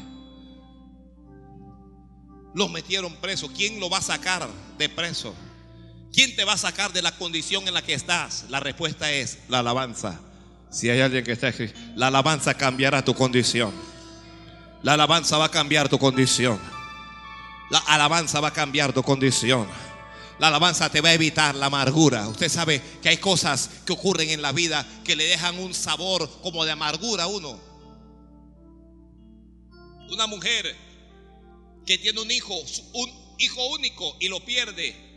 Los metieron preso. ¿Quién lo va a sacar de preso? ¿Quién te va a sacar de la condición en la que estás? La respuesta es la alabanza. Si hay alguien que está aquí, la alabanza cambiará tu condición. La alabanza va a cambiar tu condición. La alabanza va a cambiar tu condición. La alabanza te va a evitar la amargura. Usted sabe que hay cosas que ocurren en la vida que le dejan un sabor como de amargura a uno. Una mujer que tiene un hijo, un hijo único y lo pierde.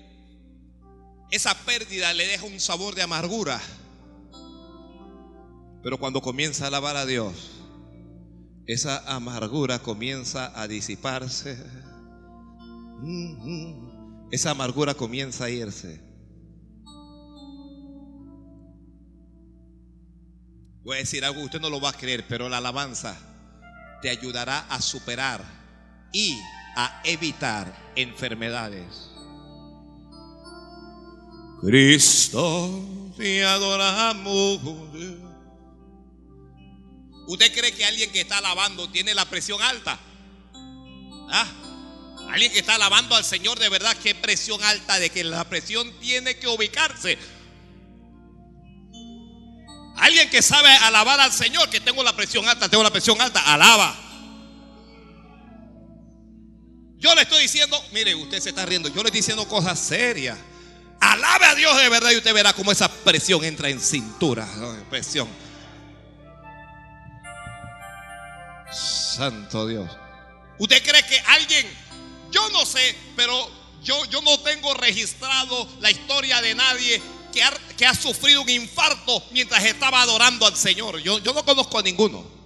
Esa pérdida le deja un sabor de amargura. Pero cuando comienza a alabar a Dios, esa amargura comienza a disiparse. Esa amargura comienza a irse. Voy a decir algo, usted no lo va a creer, pero la alabanza te ayudará a superar y a evitar enfermedades. Cristo, te adoramos. ¿Usted cree que alguien que está alabando tiene la presión alta? ¿Ah? Alguien que está alabando al Señor de verdad, qué presión alta de que la presión tiene que ubicarse. Alguien que sabe alabar al Señor, que tengo la presión alta, tengo la presión alta, alaba. Yo le estoy diciendo, mire, usted se está riendo, yo le estoy diciendo cosas serias. Alabe a Dios de verdad y usted verá cómo esa presión entra en cintura. Presión. Santo Dios. ¿Usted cree que alguien, yo no sé, pero yo, yo no tengo registrado la historia de nadie que ha, que ha sufrido un infarto mientras estaba adorando al Señor? Yo, yo no conozco a ninguno.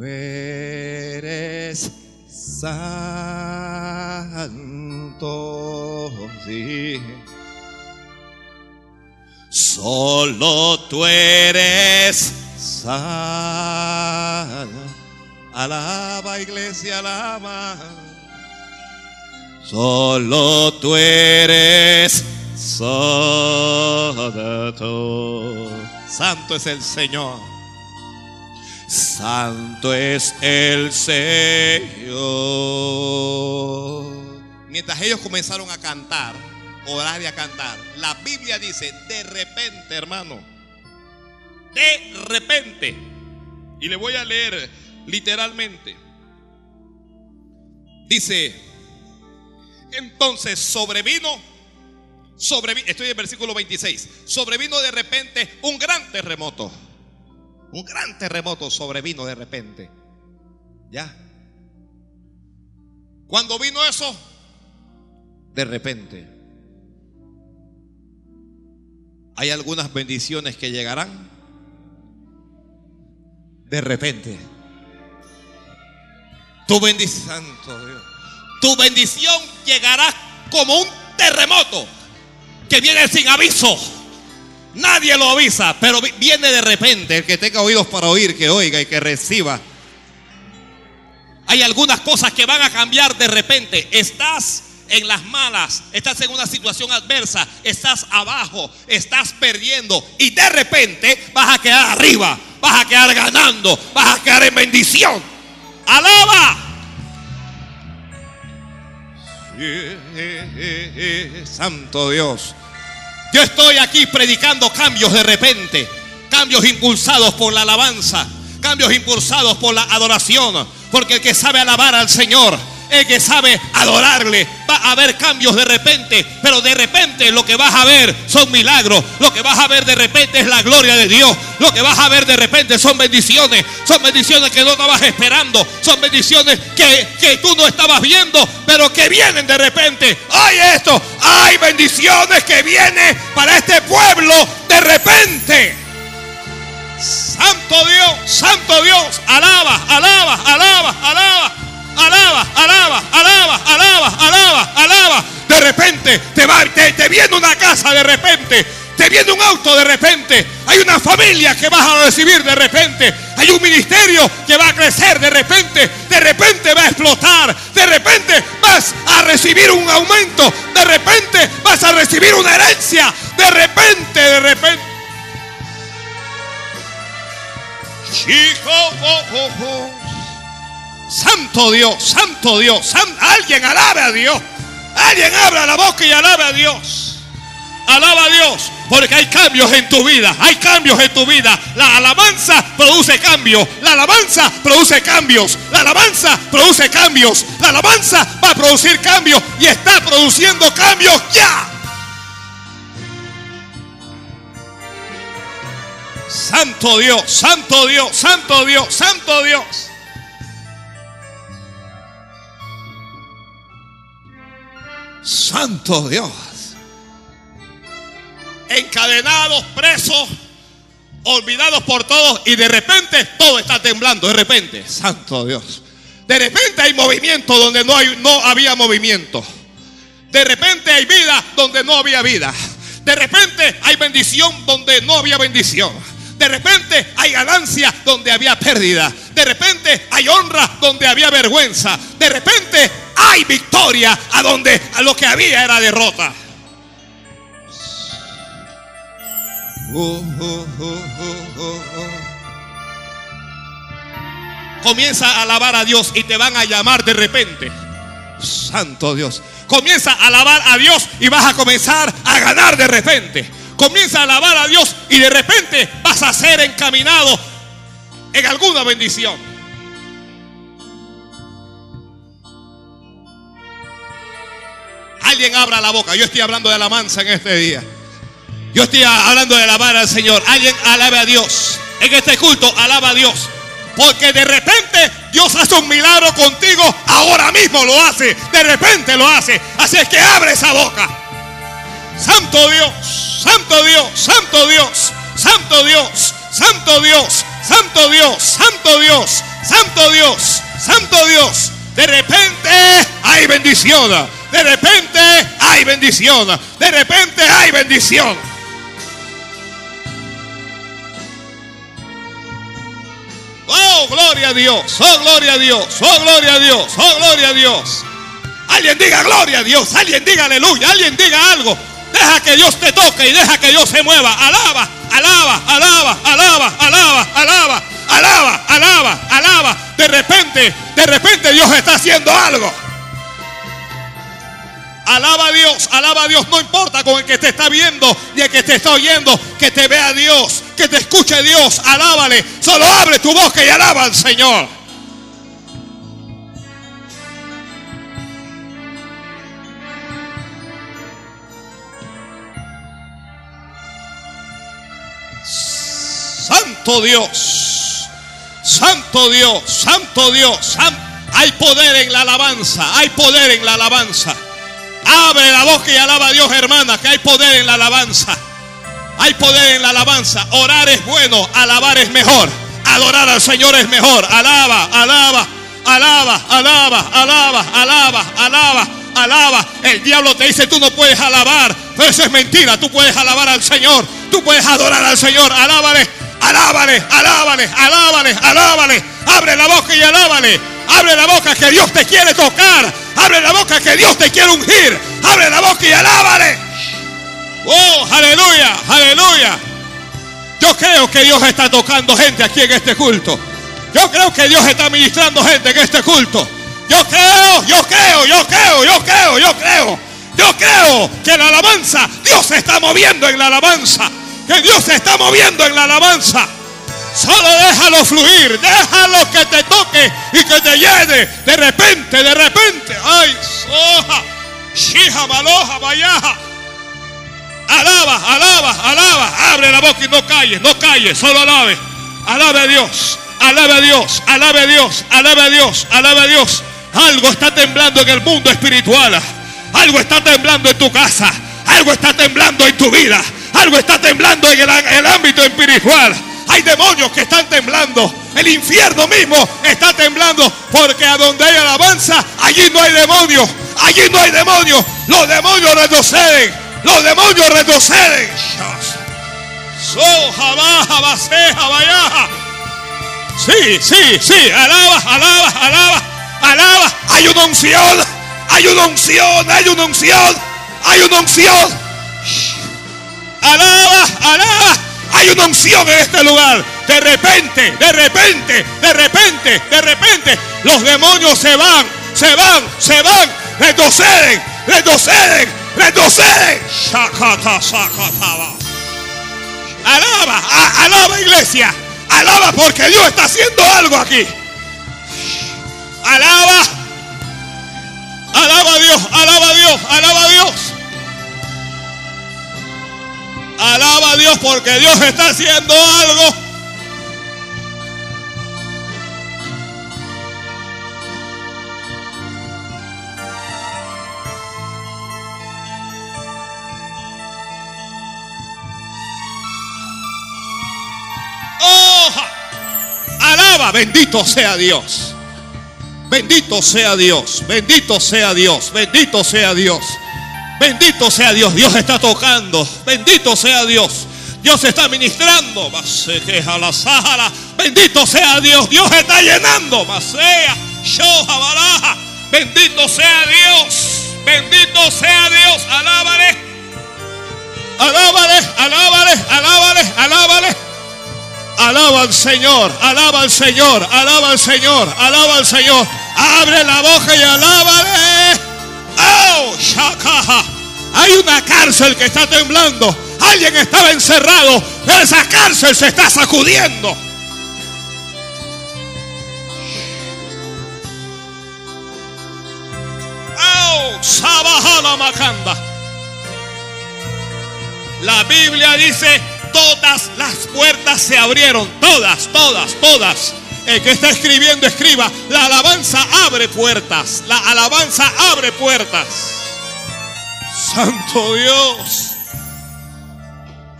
Eres santo, sí. Solo tú eres santo. Alaba iglesia, alaba. Solo tú eres santo. Santo es el Señor. Santo es el Señor. Mientras ellos comenzaron a cantar, orar y a cantar, la Biblia dice, de repente, hermano, de repente, y le voy a leer literalmente, dice, entonces sobrevino, sobrevino, estoy en el versículo 26, sobrevino de repente un gran terremoto un gran terremoto sobrevino de repente. ¿Ya? Cuando vino eso, de repente. Hay algunas bendiciones que llegarán de repente. Tu bendición, Tu bendición llegará como un terremoto que viene sin aviso. Nadie lo avisa, pero viene de repente. El que tenga oídos para oír, que oiga y que reciba. Hay algunas cosas que van a cambiar de repente. Estás en las malas, estás en una situación adversa, estás abajo, estás perdiendo y de repente vas a quedar arriba, vas a quedar ganando, vas a quedar en bendición. Alaba. Santo Dios. Yo estoy aquí predicando cambios de repente, cambios impulsados por la alabanza, cambios impulsados por la adoración, porque el que sabe alabar al Señor, el que sabe adorarle, va a haber cambios de repente, pero de repente lo que vas a ver son milagros, lo que vas a ver de repente es la gloria de Dios, lo que vas a ver de repente son bendiciones, son bendiciones que no estabas esperando, son bendiciones que, que tú no estabas viendo, pero que vienen de repente. Hay esto, hay bendiciones que vienen para este pueblo de repente. Santo Dios, Santo Dios, alaba, alaba, alaba, alaba alaba, alaba, alaba, alaba, alaba, alaba. De repente te va, te, viene una casa de repente. Te viene un auto de repente. Hay una familia que vas a recibir de repente. Hay un ministerio que va a crecer de repente. De repente va a explotar. De repente vas a recibir un aumento. De repente vas a recibir una herencia. De repente, de repente. Santo Dios, Santo Dios, alguien alabe a Dios. Alguien abra la boca y alabe a Dios. Alaba a Dios, porque hay cambios en tu vida. Hay cambios en tu vida. La alabanza produce cambios. La alabanza produce cambios. La alabanza produce cambios. La alabanza va a producir cambios y está produciendo cambios ya. Santo Dios, Santo Dios, Santo Dios, Santo Dios. Santo Dios. Encadenados, presos, olvidados por todos y de repente todo está temblando, de repente, Santo Dios. De repente hay movimiento donde no, no había movimiento. De repente hay vida donde no había vida. De repente hay bendición donde no había bendición. De repente hay ganancia donde había pérdida. De repente hay honra donde había vergüenza. De repente hay victoria a donde a lo que había era derrota. Comienza a alabar a Dios y te van a llamar de repente. Santo Dios. Comienza a alabar a Dios y vas a comenzar a ganar de repente. Comienza a alabar a Dios y de repente vas a ser encaminado en alguna bendición. Alguien abra la boca. Yo estoy hablando de alabanza en este día. Yo estoy hablando de alabar al Señor. Alguien alabe a Dios. En este culto alaba a Dios. Porque de repente Dios hace un milagro contigo. Ahora mismo lo hace. De repente lo hace. Así es que abre esa boca. Santo Dios. Santo Dios. Santo Dios. Santo Dios. Santo Dios. Santo Dios. Santo Dios. Santo Dios. Santo Dios. De repente hay bendición. De repente hay bendición. De repente hay bendición. Oh, gloria a Dios. Oh, gloria a Dios. Oh, gloria a Dios. Oh, gloria a Dios. Alguien diga gloria a Dios. Alguien diga aleluya. Alguien diga algo. Deja que Dios te toque y deja que Dios se mueva. Alaba, alaba, alaba, alaba, alaba, alaba, alaba, alaba, alaba. De repente, de repente Dios está haciendo algo. Alaba a Dios, alaba a Dios, no importa con el que te está viendo ni el que te está oyendo, que te vea Dios, que te escuche Dios, alábale. Solo abre tu boca y alaba al Señor. Santo Dios, Santo Dios, Santo Dios, hay poder en la alabanza, hay poder en la alabanza. Abre la boca y alaba a Dios, hermana, que hay poder en la alabanza. Hay poder en la alabanza. Orar es bueno, alabar es mejor. Adorar al Señor es mejor. Alaba, alaba, alaba, alaba, alaba, alaba, alaba, alaba. El diablo te dice, tú no puedes alabar. Pero eso es mentira. Tú puedes alabar al Señor. Tú puedes adorar al Señor. Alábale, alábale, alábale, alábale, alábale. Abre la boca y alábale. Abre la boca que Dios te quiere tocar. Abre la boca que Dios te quiere ungir. Abre la boca y alábale. Oh, aleluya, aleluya. Yo creo que Dios está tocando gente aquí en este culto. Yo creo que Dios está ministrando gente en este culto. Yo creo, yo creo, yo creo, yo creo, yo creo. Yo creo que la alabanza, Dios se está moviendo en la alabanza. Que Dios se está moviendo en la alabanza. Solo déjalo fluir, déjalo que te toque y que te llene. De repente, de repente. Ay, soja, shija, maloja, vayaja. Alaba, alaba, alaba. Abre la boca y no calles, no calles, solo alabe. Alabe a Dios, alabe a Dios, alabe a Dios, alabe a Dios, alabe a Dios. Algo está temblando en el mundo espiritual. Algo está temblando en tu casa. Algo está temblando en tu vida. Algo está temblando en el, ámbito espiritual. Hay demonios que están temblando. El infierno mismo está temblando porque a donde hay alabanza, allí no hay demonios. Allí no hay demonios. Los demonios retroceden. los demonios retroceden. So, jabá, jabase, jabayaja. Sí, sí, sí, alaba, alaba, alaba, alaba. Hay una unción, hay una unción, hay una unción, hay una unción. Alaba, alaba. Hay una unción en este lugar. De repente, de repente, de repente, de repente, los demonios se van, se van, se van, retroceden, retroceden, retroceden. Alaba, alaba iglesia. Alaba porque Dios está haciendo algo aquí. Alaba. Alaba a Dios, alaba a Dios, alaba a Dios. Alaba a Dios porque Dios está haciendo algo. Bendito sea Dios. Bendito sea Dios, bendito sea Dios, bendito sea Dios. Bendito sea Dios, Dios está tocando. Bendito sea Dios. Dios está ministrando. Bendito sea Dios, Dios está llenando. Bendito sea Dios. Bendito sea Dios. Alábale. Alábale, alábale, alábale, alábale. Alaba al Señor, alaba al Señor, alaba al Señor, alaba al Señor. Abre la boca y alábale. Hay una cárcel que está temblando. Alguien estaba encerrado, pero esa cárcel se está sacudiendo. Oh. La Biblia dice, todas las puertas se abrieron, todas, todas, todas. El que está escribiendo, escriba, la alabanza abre puertas, la alabanza abre puertas. Santo Dios.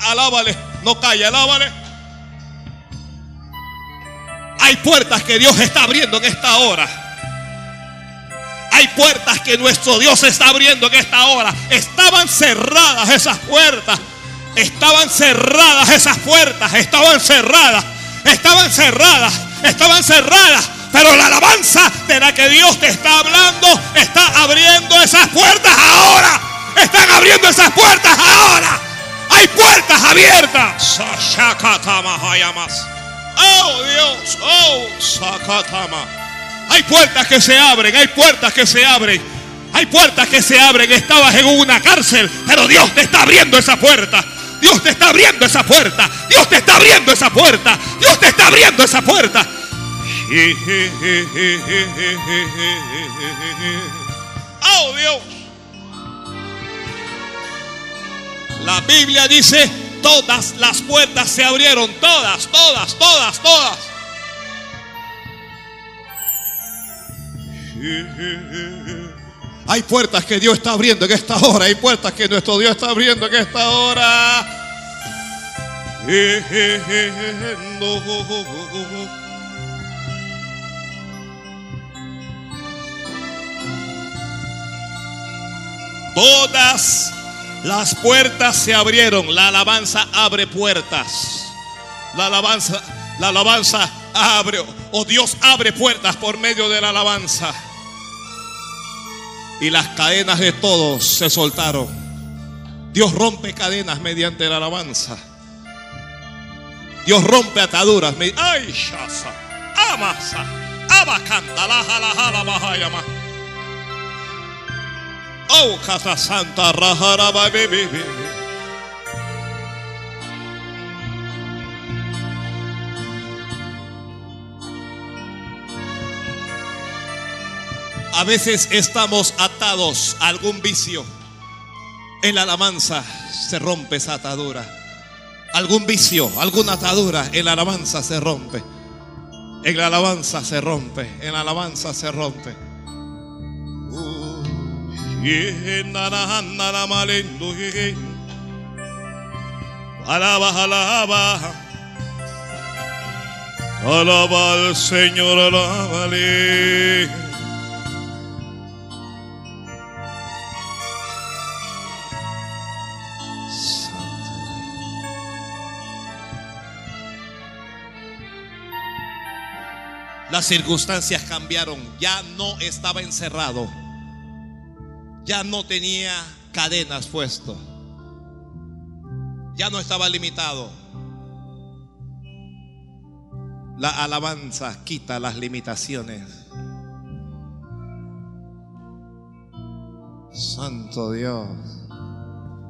Alábale, no calla, alábale. Hay puertas que Dios está abriendo en esta hora. Hay puertas que nuestro Dios está abriendo en esta hora. Estaban cerradas esas puertas. Estaban cerradas esas puertas. Estaban cerradas. Estaban cerradas. Estaban cerradas. Pero la alabanza de la que Dios te está hablando está abriendo esas puertas ahora. Están abriendo esas puertas ahora. Hay puertas abiertas. Oh Dios. Oh Sakatama. Hay puertas que se abren, hay puertas que se abren. Hay puertas que se abren. Estabas en una cárcel, pero Dios te está abriendo esa puerta. Dios te está abriendo esa puerta. Dios te está abriendo esa puerta. Dios te está abriendo esa puerta. Oh Dios. La Biblia dice, todas las puertas se abrieron. Todas, todas, todas, todas. Hay puertas que Dios está abriendo en esta hora. Hay puertas que nuestro Dios está abriendo en esta hora. Todas las puertas se abrieron. La alabanza abre puertas. La alabanza, la alabanza abre, o Dios abre puertas por medio de la alabanza. Y las cadenas de todos se soltaron. Dios rompe cadenas mediante la alabanza. Dios rompe ataduras. Ay, shasa, amasa, abacanta, la jala, jala. Oh, casa santa, rajara, ba, be, A veces estamos atados a algún vicio. En la alabanza se rompe esa atadura. Algún vicio, alguna atadura, en la alabanza se rompe. En la alabanza se rompe. En la alabanza se rompe. Alaba, alaba. Alaba al Señor, alábale. Las circunstancias cambiaron. Ya no estaba encerrado. Ya no tenía cadenas puesto. Ya no estaba limitado. La alabanza quita las limitaciones. Santo Dios.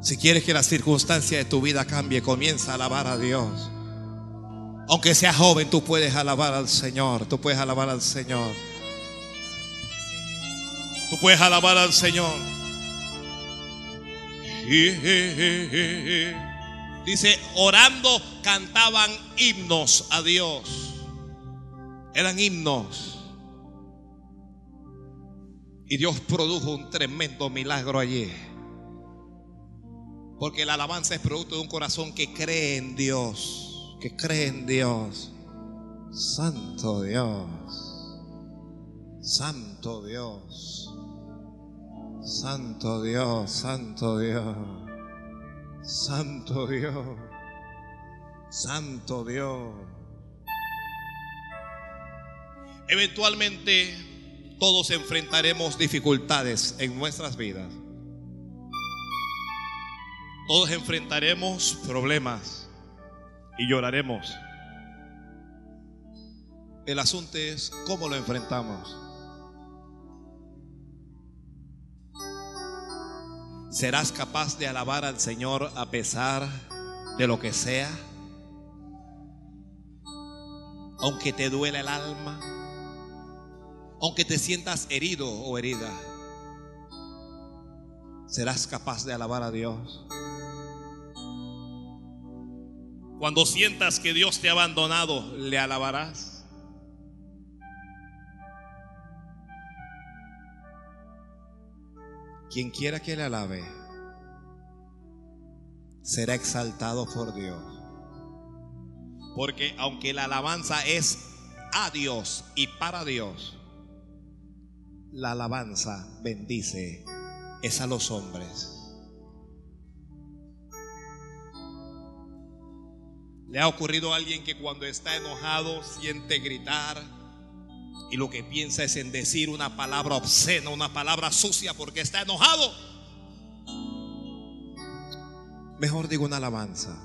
Si quieres que la circunstancia de tu vida cambie, comienza a alabar a Dios. Aunque seas joven, tú puedes alabar al Señor. Tú puedes alabar al Señor. Tú puedes alabar al Señor. Dice, orando cantaban himnos a Dios. Eran himnos. Y Dios produjo un tremendo milagro allí. Porque la alabanza es producto de un corazón que cree en Dios. Que cree en Dios. Santo Dios. Santo Dios. Santo Dios. Santo Dios. Santo Dios. Santo Dios. Eventualmente todos enfrentaremos dificultades en nuestras vidas. Todos enfrentaremos problemas y lloraremos. El asunto es cómo lo enfrentamos. ¿Serás capaz de alabar al Señor a pesar de lo que sea? Aunque te duele el alma, aunque te sientas herido o herida, ¿serás capaz de alabar a Dios? Cuando sientas que Dios te ha abandonado, ¿le alabarás? Quien quiera que le alabe, será exaltado por Dios. Porque aunque la alabanza es a Dios y para Dios, la alabanza bendice es a los hombres. ¿Le ha ocurrido a alguien que cuando está enojado siente gritar y lo que piensa es en decir una palabra obscena, una palabra sucia porque está enojado? Mejor digo una alabanza.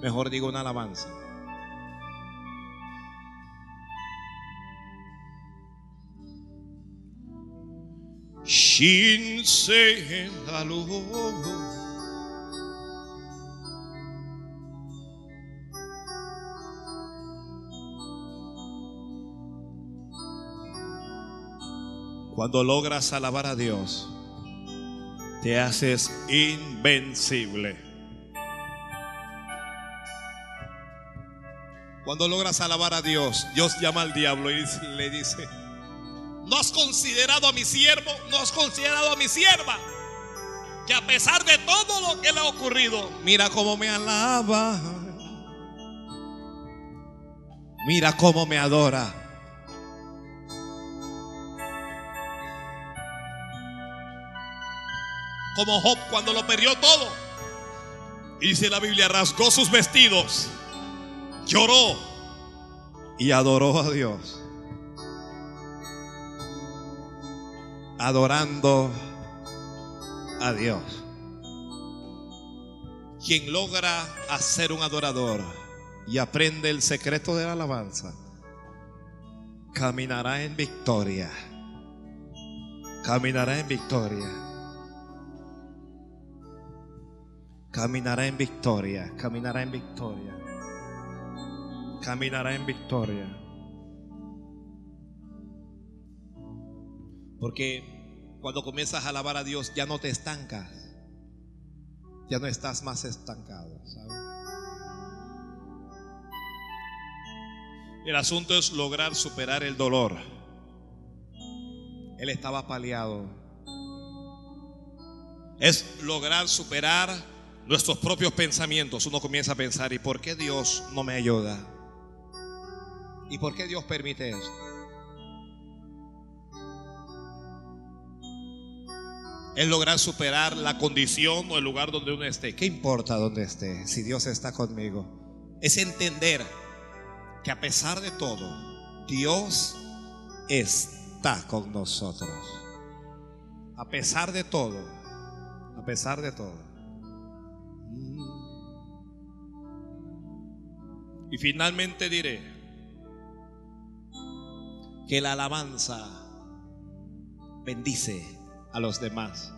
Mejor digo una alabanza. Shinsen Cuando logras alabar a Dios, te haces invencible. Cuando logras alabar a Dios, Dios llama al diablo y le dice, no has considerado a mi siervo, no has considerado a mi sierva. Que a pesar de todo lo que le ha ocurrido, mira cómo me alaba. Mira cómo me adora. Como Job cuando lo perdió todo. Dice la Biblia, rasgó sus vestidos, lloró y adoró a Dios. Adorando a Dios. Quien logra hacer un adorador y aprende el secreto de la alabanza, caminará en victoria. Caminará en victoria. Caminará en victoria. Caminará en victoria. Caminará en victoria. Porque cuando comienzas a alabar a Dios ya no te estancas. Ya no estás más estancado, El asunto es lograr superar el dolor. Él estaba paliado. Es lograr superar nuestros propios pensamientos. Uno comienza a pensar, ¿y por qué Dios no me ayuda? ¿Y por qué Dios permite esto? Es lograr superar la condición o el lugar donde uno esté. ¿Qué importa donde esté si Dios está conmigo? Es entender que a pesar de todo, Dios está con nosotros. A pesar de todo, a pesar de todo. Y finalmente diré que la alabanza bendice a los demás.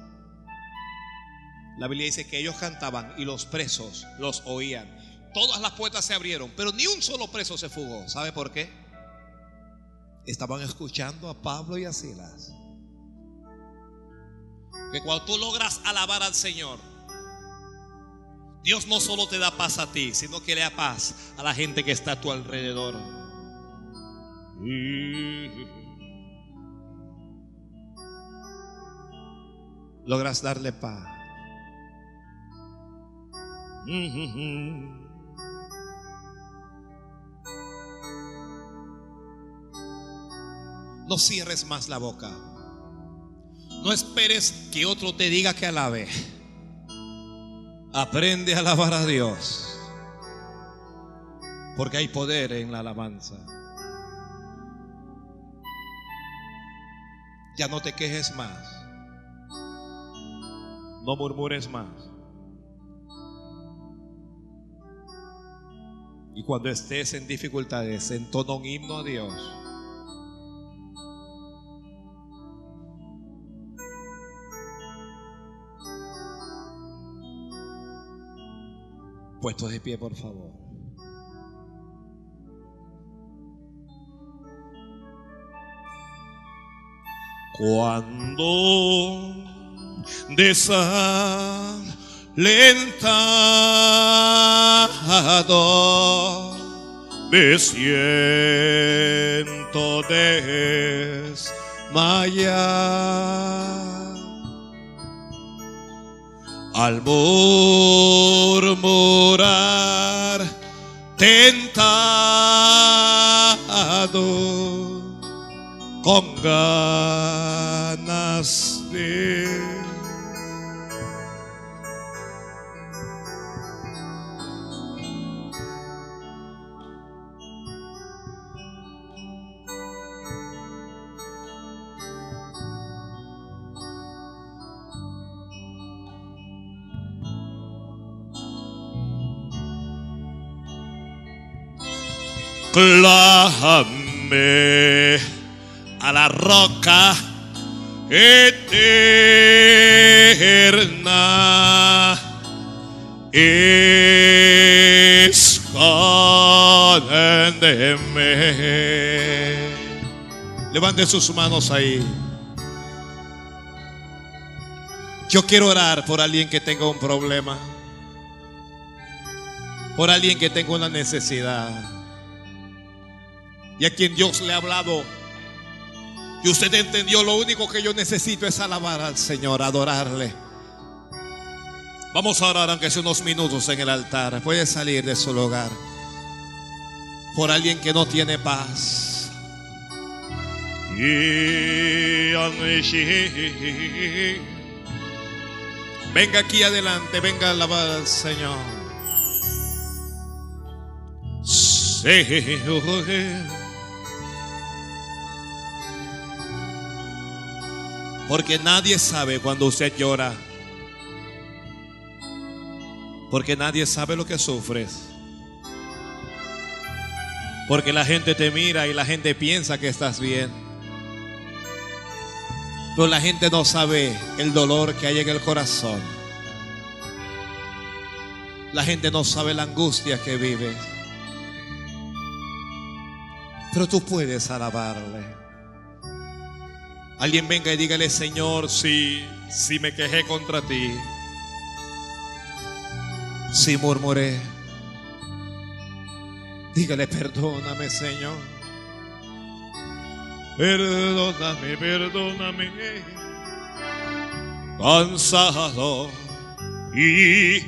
La Biblia dice que ellos cantaban y los presos los oían. Todas las puertas se abrieron, pero ni un solo preso se fugó. ¿Sabe por qué? Estaban escuchando a Pablo y a Silas. Que cuando tú logras alabar al Señor, Dios no solo te da paz a ti, sino que le da paz a la gente que está a tu alrededor. Logras darle paz. No cierres más la boca. No esperes que otro te diga que alabe. Aprende a alabar a Dios. Porque hay poder en la alabanza. Ya no te quejes más. No murmures más. Y cuando estés en dificultades, entona un himno a Dios. Puestos de pie, por favor. Cuando desalentado me siento desmayar. Al murmurar tentado con ganas de a la roca eterna. Escóndeme. Levante sus manos ahí. Yo quiero orar por alguien que tenga un problema. Por alguien que tenga una necesidad. Y a quien Dios le ha hablado. Y usted entendió, lo único que yo necesito es alabar al Señor, adorarle. Vamos a orar aunque sea unos minutos en el altar. Puede salir de su lugar. Por alguien que no tiene paz. Venga aquí adelante, venga a alabar al Señor. Porque nadie sabe cuando usted llora. Porque nadie sabe lo que sufres. Porque la gente te mira y la gente piensa que estás bien. Pero la gente no sabe el dolor que hay en el corazón. La gente no sabe la angustia que vives. Pero tú puedes alabarle. Alguien venga y dígale, Señor, si, me quejé contra ti, si murmuré, dígale, perdóname, Señor. Perdóname, perdóname. cansado y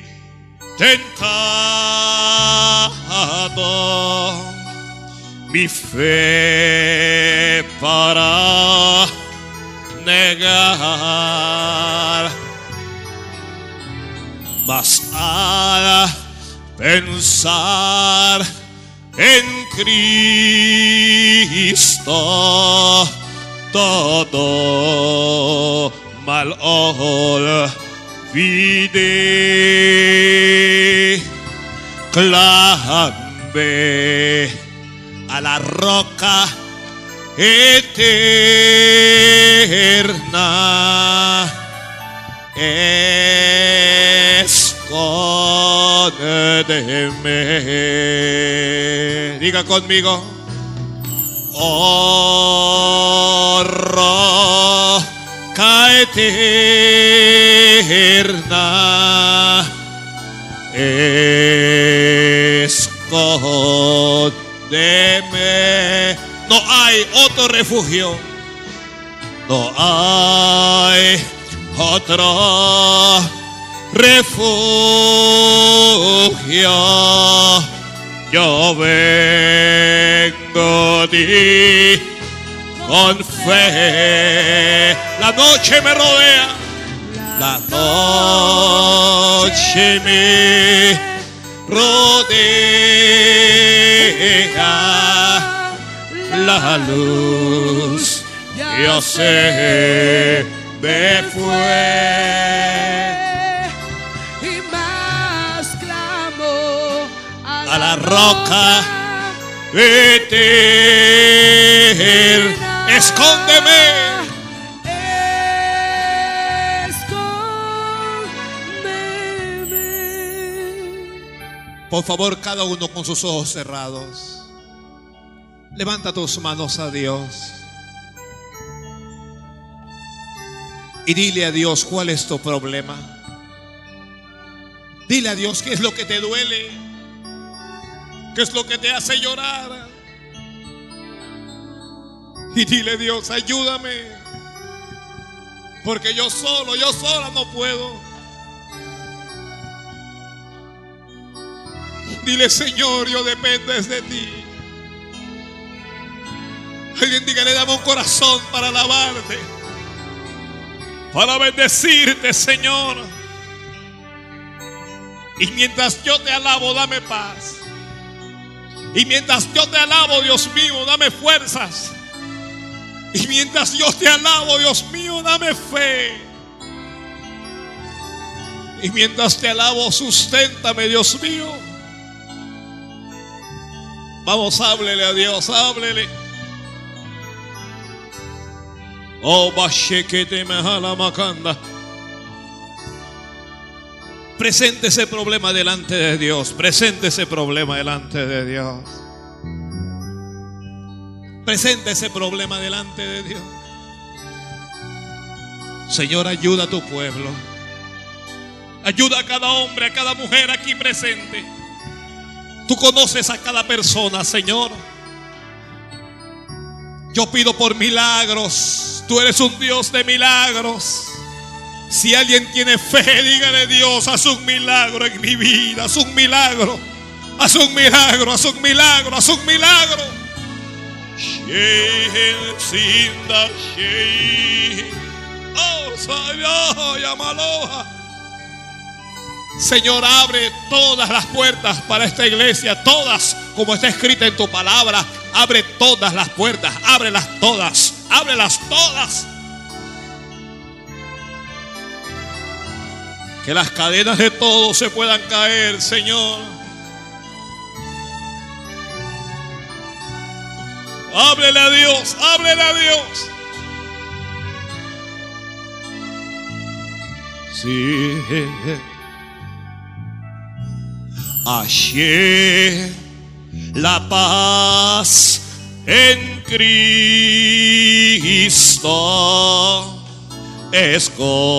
tentado mi fe para negar. Mas al pensar en Cristo, todo mal olvidé. Clave a la roca eterna. Escóndeme. Diga conmigo. Oh, roca eterna. Escóndeme. No hay otro refugio. No hay otro refugio. Yo vengo a ti con fe. La noche me rodea. La noche me rodea. La luz, yo sé, me fue. y más clamo A la roca eterna. Escóndeme. Escóndeme. Por favor, cada uno con sus ojos cerrados. Levanta tus manos a Dios. Y dile a Dios cuál es tu problema. Dile a Dios qué es lo que te duele. ¿Qué es lo que te hace llorar? Y dile Dios, ayúdame. Porque yo solo, yo sola no puedo. Dile, Señor, yo dependes de ti. Alguien diga, le damos un corazón para alabarte. Para bendecirte, Señor. Y mientras yo te alabo, dame paz. Y mientras yo te alabo, Dios mío, dame fuerzas. Y mientras yo te alabo, Dios mío, dame fe. Y mientras te alabo, susténtame, Dios mío. Vamos, háblele a Dios, háblele. Oh, bashekete mehala makanda. Presente ese problema delante de Dios. Presente ese problema delante de Dios. Presente ese problema delante de Dios. Señor, ayuda a tu pueblo. Ayuda a cada hombre, a cada mujer aquí presente. Tú conoces a cada persona, Señor. Yo pido por milagros. Tú eres un Dios de milagros. Si alguien tiene fe, dígale Dios, haz un milagro en mi vida, haz un milagro, haz un milagro, haz un milagro, haz un milagro. Oh. Señor, abre todas las puertas para esta iglesia, todas, como está escrita en tu palabra. Abre todas las puertas, ábrelas todas, ábrelas todas. Que las cadenas de todos se puedan caer, Señor. Háblele a Dios, háblele a Dios. Sí. Hallé la paz en Cristo. Escóndete,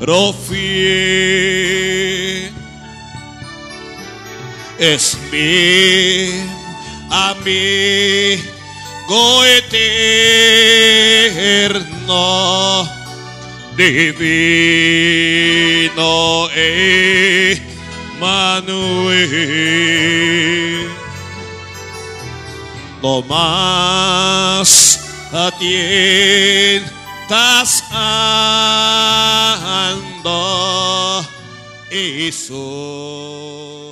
Rofi. Es mi amigo eterno, divino Emmanuel. cuanto más atientas ando soy